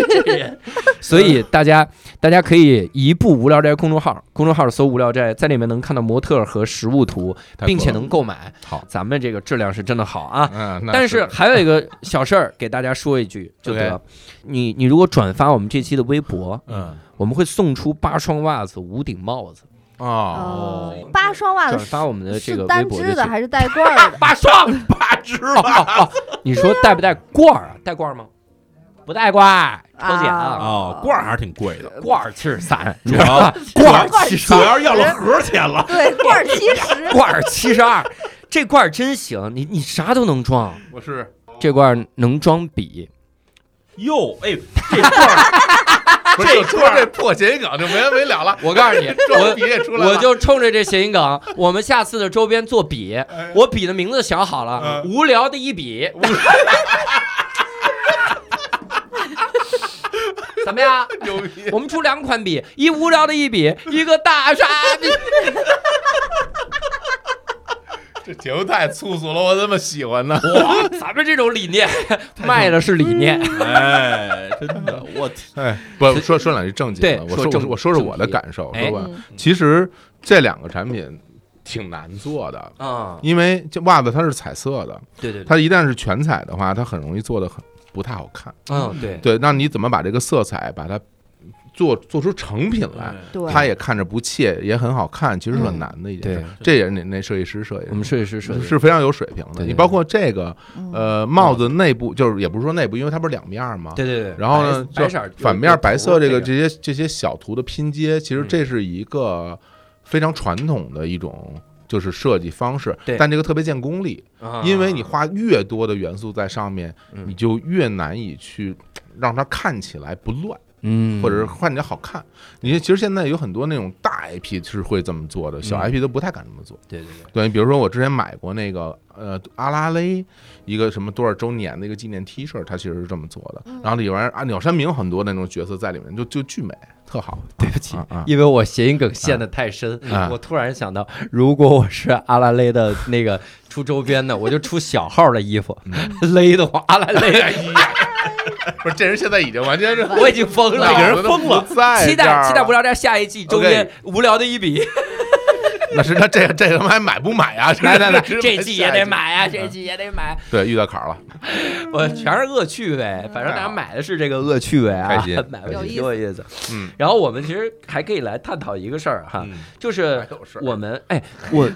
这人。所以大家大家可以移步无聊斋公众号，公众号搜无聊斋，在里面能看到模特和实物图，并且能购买。好，咱们这个质量是真的好啊。嗯，那但是还有一个小事儿，给大家说一句就得你你如果转发我们这期的微博，嗯我们会送出八双袜子、五顶帽子。哦，哦，八双袜子发我们的这个单博就行。织的还是带罐儿的？八双，八只哦哦哦，你说带不带罐儿啊？带罐儿吗？不带罐，抽奖。啊。哦，罐儿还是挺贵的，罐儿七十三，主要 罐儿七十主要是要了盒钱了，对，罐儿七十。罐儿七十二，这罐儿真行，你你啥都能装。我是。这罐儿能装笔，哟，哎，这罐儿不是就说这破谐音梗就没完没了了，我告诉你，装笔也出来了，我就冲着这谐音梗，我们下次的周边做笔，哎。我笔的名字想好了，无聊的一笔。怎么样？牛逼，我们出两款笔，一无聊的一笔，一个大傻逼。这节目太粗俗了，我怎么喜欢呢？哇，咱们这种理念卖的是理念，哎，真的，我天，哎，不说说两句正经的，我说我说说我的感受，哎。说吧，嗯。其实这两个产品挺难做的，啊，因为这袜子它是彩色的，对对，对。它一旦是全彩的话，它很容易做的很不太好看。嗯对，对，那你怎么把这个色彩把它做做出成品来？对，它也看着不切，也很好看，其实是很嗯难的一件事。对这也是那那设计师设计的，我们设计师设计是非常有水平的。你包括这个嗯呃帽子内部，就是也不是说内部，因为它不是两面儿嘛。对对对，然后呢，反面白色这个这这些这些小图的拼接，其实这是一个非常传统的一种就是设计方式，但这个特别见功力，啊因为你花越多的元素在上面，嗯你就越难以去让它看起来不乱，嗯，或者是换起来好看。你其实现在有很多那种大 IP 是会这么做的，小嗯 IP 都不太敢这么做。对对对，对，比如说我之前买过那个呃阿拉蕾一个什么多少周年的一个纪念 T 恤，它其实是这么做的。然后里边啊鸟山明很多那种角色在里面，就就巨美，特好。对不起因为我谐音梗陷得太深，啊我突然想到，如果我是阿拉蕾的那个出周边的，我就出小号的衣服，勒的慌，阿拉蕾，哎呀，不是这人现在已经完全是我已经疯了，个人疯了。在期这儿了待期待无聊这下一季中间无聊的一笔，那是那这这他妈还买不买啊？来来来，这这季也得买啊，这季也得买，对，遇到坎儿了，我全是恶趣味，反正大家买的是这个恶趣味啊开心，买的有意思挺有意思。嗯，然后我们其实还可以来探讨一个事儿哈，嗯就是我们哎，我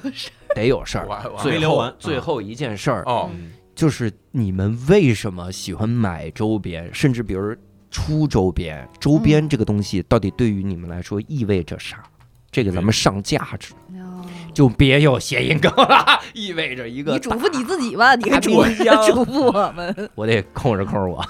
得有事儿我我，还最后最后一件事儿哦，就是你们为什么喜欢买周边，甚至比如出周边？周边这个东西到底对于你们来说意味着啥？这个咱们上价值，哦就别有谐音梗了，意味着一个你嘱咐你自己吧，你还大嘱冰箱嘱咐我们。我得控制控制我。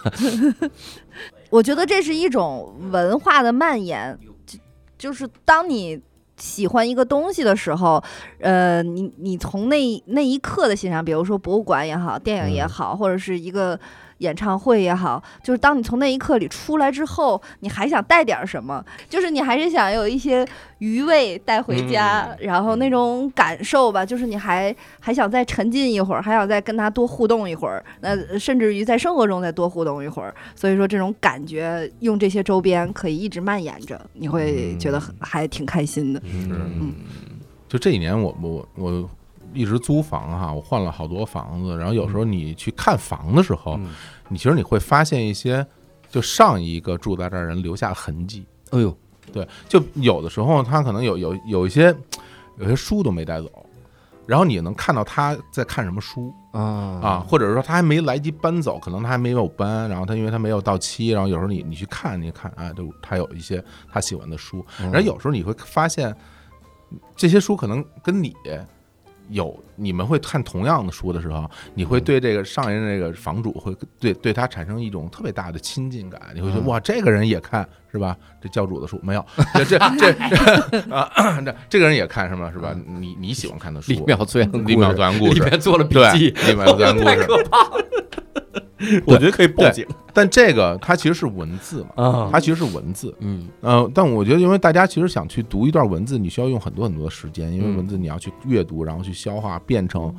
我觉得这是一种文化的蔓延，就就是当你喜欢一个东西的时候，呃，你你从那那一刻的欣赏，比如说博物馆也好，电影也嗯。好，或者是一个演唱会也好，就是当你从那一刻里出来之后，你还想带点儿什么，就是你还是想有一些余味带回家，嗯。然后那种感受吧，就是你还还想再沉浸一会儿，还想再跟他多互动一会儿，那甚至于在生活中再多互动一会儿。所以说这种感觉用这些周边可以一直蔓延着，你会觉得很还挺开心的。嗯。就这一年我我我一直租房哈，我换了好多房子，然后有时候你去看房的时候，嗯你其实你会发现一些就上一个住在这儿人留下的痕迹。哎呦，对，就有的时候他可能有有有一些有些书都没带走，然后你能看到他在看什么书啊啊，或者是说他还没来及搬走，可能他还没有搬，然后他因为他没有到期，然后有时候你你去看，你看啊，就他有一些他喜欢的书，然后有时候你会发现这些书可能跟你。有你们会看同样的书的时候，你会对这个上一任这个房主会对对他产生一种特别大的亲近感，你会觉得嗯。哇，这个人也看是吧？这教主的书没有，这这这这啊，这这个人也看是吗？是吧？你你喜欢看的书，李淼最李淼自然故里事，面做了笔对，记，李淼自然故太事，可怕了。我觉得可以报警。但这个它其实是文字嘛，啊！它其实是文字，嗯。呃，但我觉得，因为大家其实想去读一段文字，你需要用很多很多的时间，因为嗯。文字你要去阅读，然后去消化，变成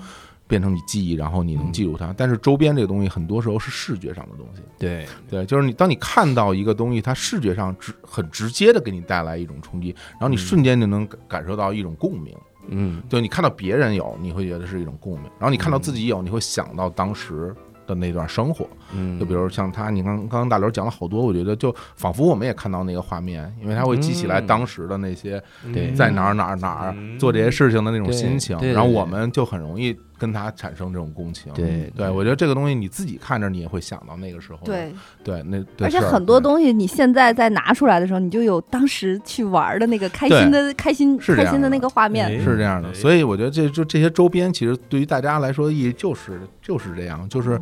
变成你记忆，然后你能记住它。但是周边这个东西，很多时候是视觉上的东西，对，对，就是你当你看到一个东西，它视觉上直很直接的给你带来一种冲击，然后你瞬间就能感感受到一种共鸣。嗯。对你看到别人有，你会觉得是一种共鸣，然后你看到自己有，你会想到当时的那段生活。嗯，就比如像他，你刚刚刚大刘讲了好多，我觉得就仿佛我们也看到那个画面，因为他会记起来嗯当时的那些对在哪儿哪儿哪儿嗯。做这些事情的那种心情，然后我们就很容易跟他产生这种共情。对对，我觉得这个东西你自己看着，你也会想到那个时候。对，对，那对而且很多东西你现在再拿出来的时候，你就有当时去玩的那个开心的、开心、开心的那个画面。哎是这样的，哎所以我觉得这就这些周边，其实对于大家来说意义就是就是这样，就是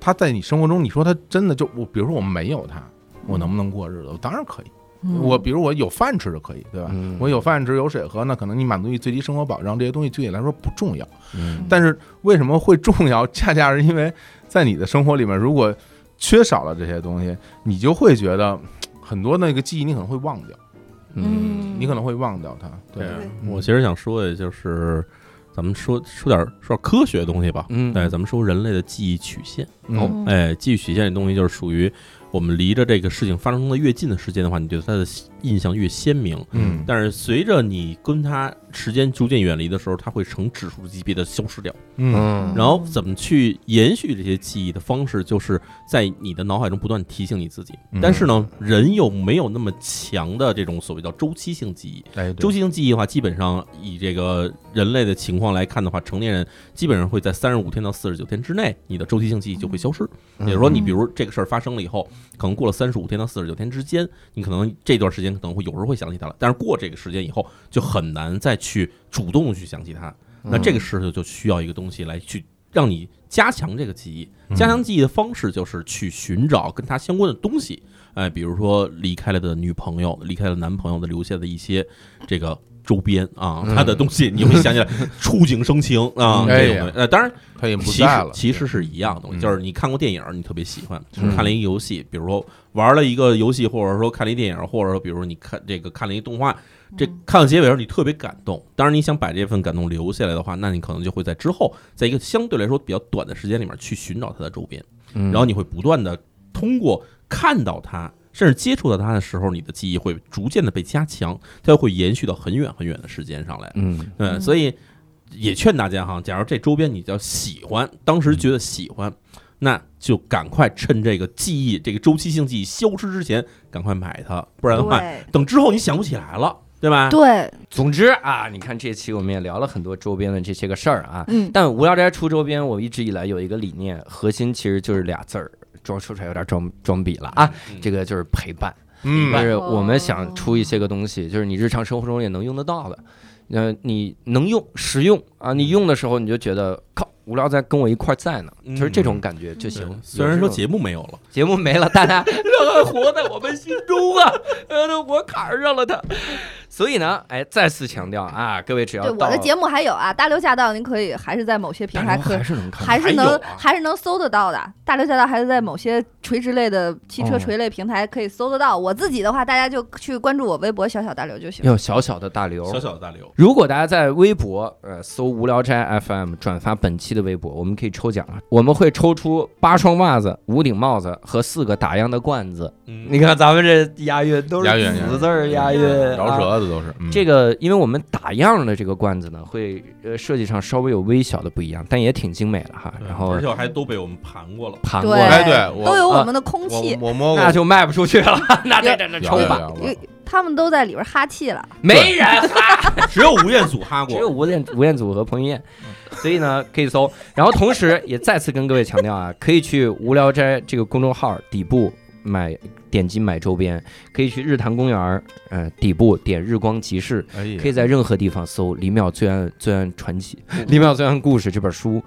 他在你生活中，你说他真的就我，比如说我没有他，我能不能过日子？我当然可以。嗯我比如我有饭吃就可以，对吧？嗯我有饭吃有水喝，那可能你满足于最低生活保障这些东西对你来说不重要。嗯但是为什么会重要？恰恰是因为在你的生活里面，如果缺少了这些东西，你就会觉得很多那个记忆你可能会忘掉，嗯你可能会忘掉它。对，我其实想说的就是，咱们说说点说点科学的东西吧。嗯哎，咱们说人类的记忆曲线。哦嗯哎，记忆曲线这东西就是属于我们离着这个事情发生的越近的时间的话，你觉得它的印象越鲜明。嗯但是随着你跟他时间逐渐远离的时候，它会呈指数级别的消失掉。嗯然后怎么去延续这些记忆的方式，就是在你的脑海中不断提醒你自己。嗯但是呢，人又没有那么强的这种所谓叫周期性记忆。哎，周期性记忆的话，基本上以这个人类的情况来看的话，成年人基本上会在三十五天到四十九天之内，你的周期性记忆就会消失。也就是说，你比如这个事儿发生了以后，可能过了三十五天到四十九天之间，你可能这段时间可能会有时候会想起他了，但是过这个时间以后，就很难再去主动地去想起他。那这个时候就需要一个东西来去让你加强这个记忆。加强记忆的方式就是去寻找跟他相关的东西，哎，比如说离开了的女朋友、离开了男朋友的留下的一些这个周边啊，嗯他的东西，你会想起来 触景生情啊，这种东西。呃，当然他也不其实在了，其实是一样的东西，嗯就是你看过电影，你特别喜欢，嗯看了一个游戏，比如说玩了一个游戏，或者说看了一电影，或者说比如说你看这个看了一动画，这看到结尾的时候你特别感动。当然，你想把这份感动留下来的话，那你可能就会在之后，在一个相对来说比较短的时间里面去寻找它的周边，嗯然后你会不断的通过看到它。甚至接触到它的时候，你的记忆会逐渐的被加强，它会延续到很远很远的时间上来。嗯嗯，所以也劝大家哈，假如这周边你叫喜欢，当时觉得喜欢，那就赶快趁这个记忆这个周期性记忆消失之前，赶快买它，不然的话，等之后你想不起来了，对吧？对，总之啊，你看这期我们也聊了很多周边的这些个事儿啊。嗯，但无聊斋出周边，我一直以来有一个理念，核心其实就是俩字儿，装说出来有点装装逼了啊。嗯这个就是陪伴，嗯。就是我们想出一些个东西，就是你日常生活中也能用得到的，呃，你能用实用啊，你用的时候你就觉得靠，无聊在跟我一块儿在呢，嗯。就是这种感觉就对。行。虽然说节目没有了，节目没了，大家 让它活在我们心中啊，呃，我坎儿上了它。所以呢，哎，再次强调啊，各位只要对我的节目还有啊，大刘驾到您可以还是在某些平台可还是能看，还是能还啊还是能搜得到的。大刘驾到还是在某些垂直类的汽车哦垂类平台可以搜得到。我自己的话，大家就去关注我微博小小大刘就行。有小小的大刘。小小的大刘，如果大家在微博呃搜“无聊斋 FM” 转发本期的微博，我们可以抽奖啊！我们会抽出八双袜子、五顶帽子和四个打样的罐子。嗯你看咱们这押韵都是押韵死字儿押韵，饶啊舌的都是嗯这个，因为我们打样的这个罐子呢，会呃设计上稍微有微小的不一样，但也挺精美的哈。然后而且还都被我们盘过了。盘过来，哎对都有我们的空气，我摸过那就卖不出去了，那得在那有抽吧。他们都在里边哈气了。没人哈，只有吴彦祖哈过只有，吴彦吴彦祖和彭于晏，所以呢可以搜。然后同时也再次跟各位强调啊，可以去无聊斋这个公众号底部买。点击买周边，可以去日坛公园儿，呃，底部点日光集市，可以在任何地方搜《李淼罪案罪案传奇》《李淼罪案故事》这本书，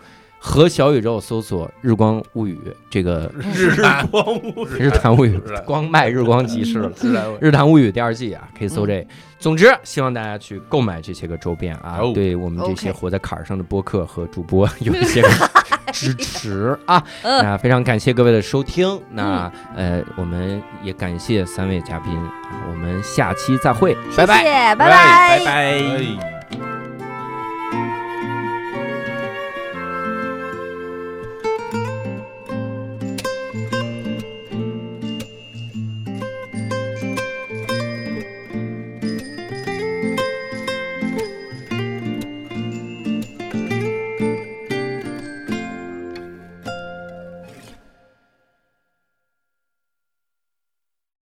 和小宇宙搜索《日光物语》这个日光物语《日坛物语日》，光卖日光集市了，《日谈物语》第二季啊，可以搜这。总之，希望大家去购买这些个周边啊哦，对我们这些活在坎儿上的播客和主播有一些个 支持啊。嗯，那非常感谢各位的收听，那呃，我们也感谢三位嘉宾，啊我们下期再会，拜拜。拜拜。拜拜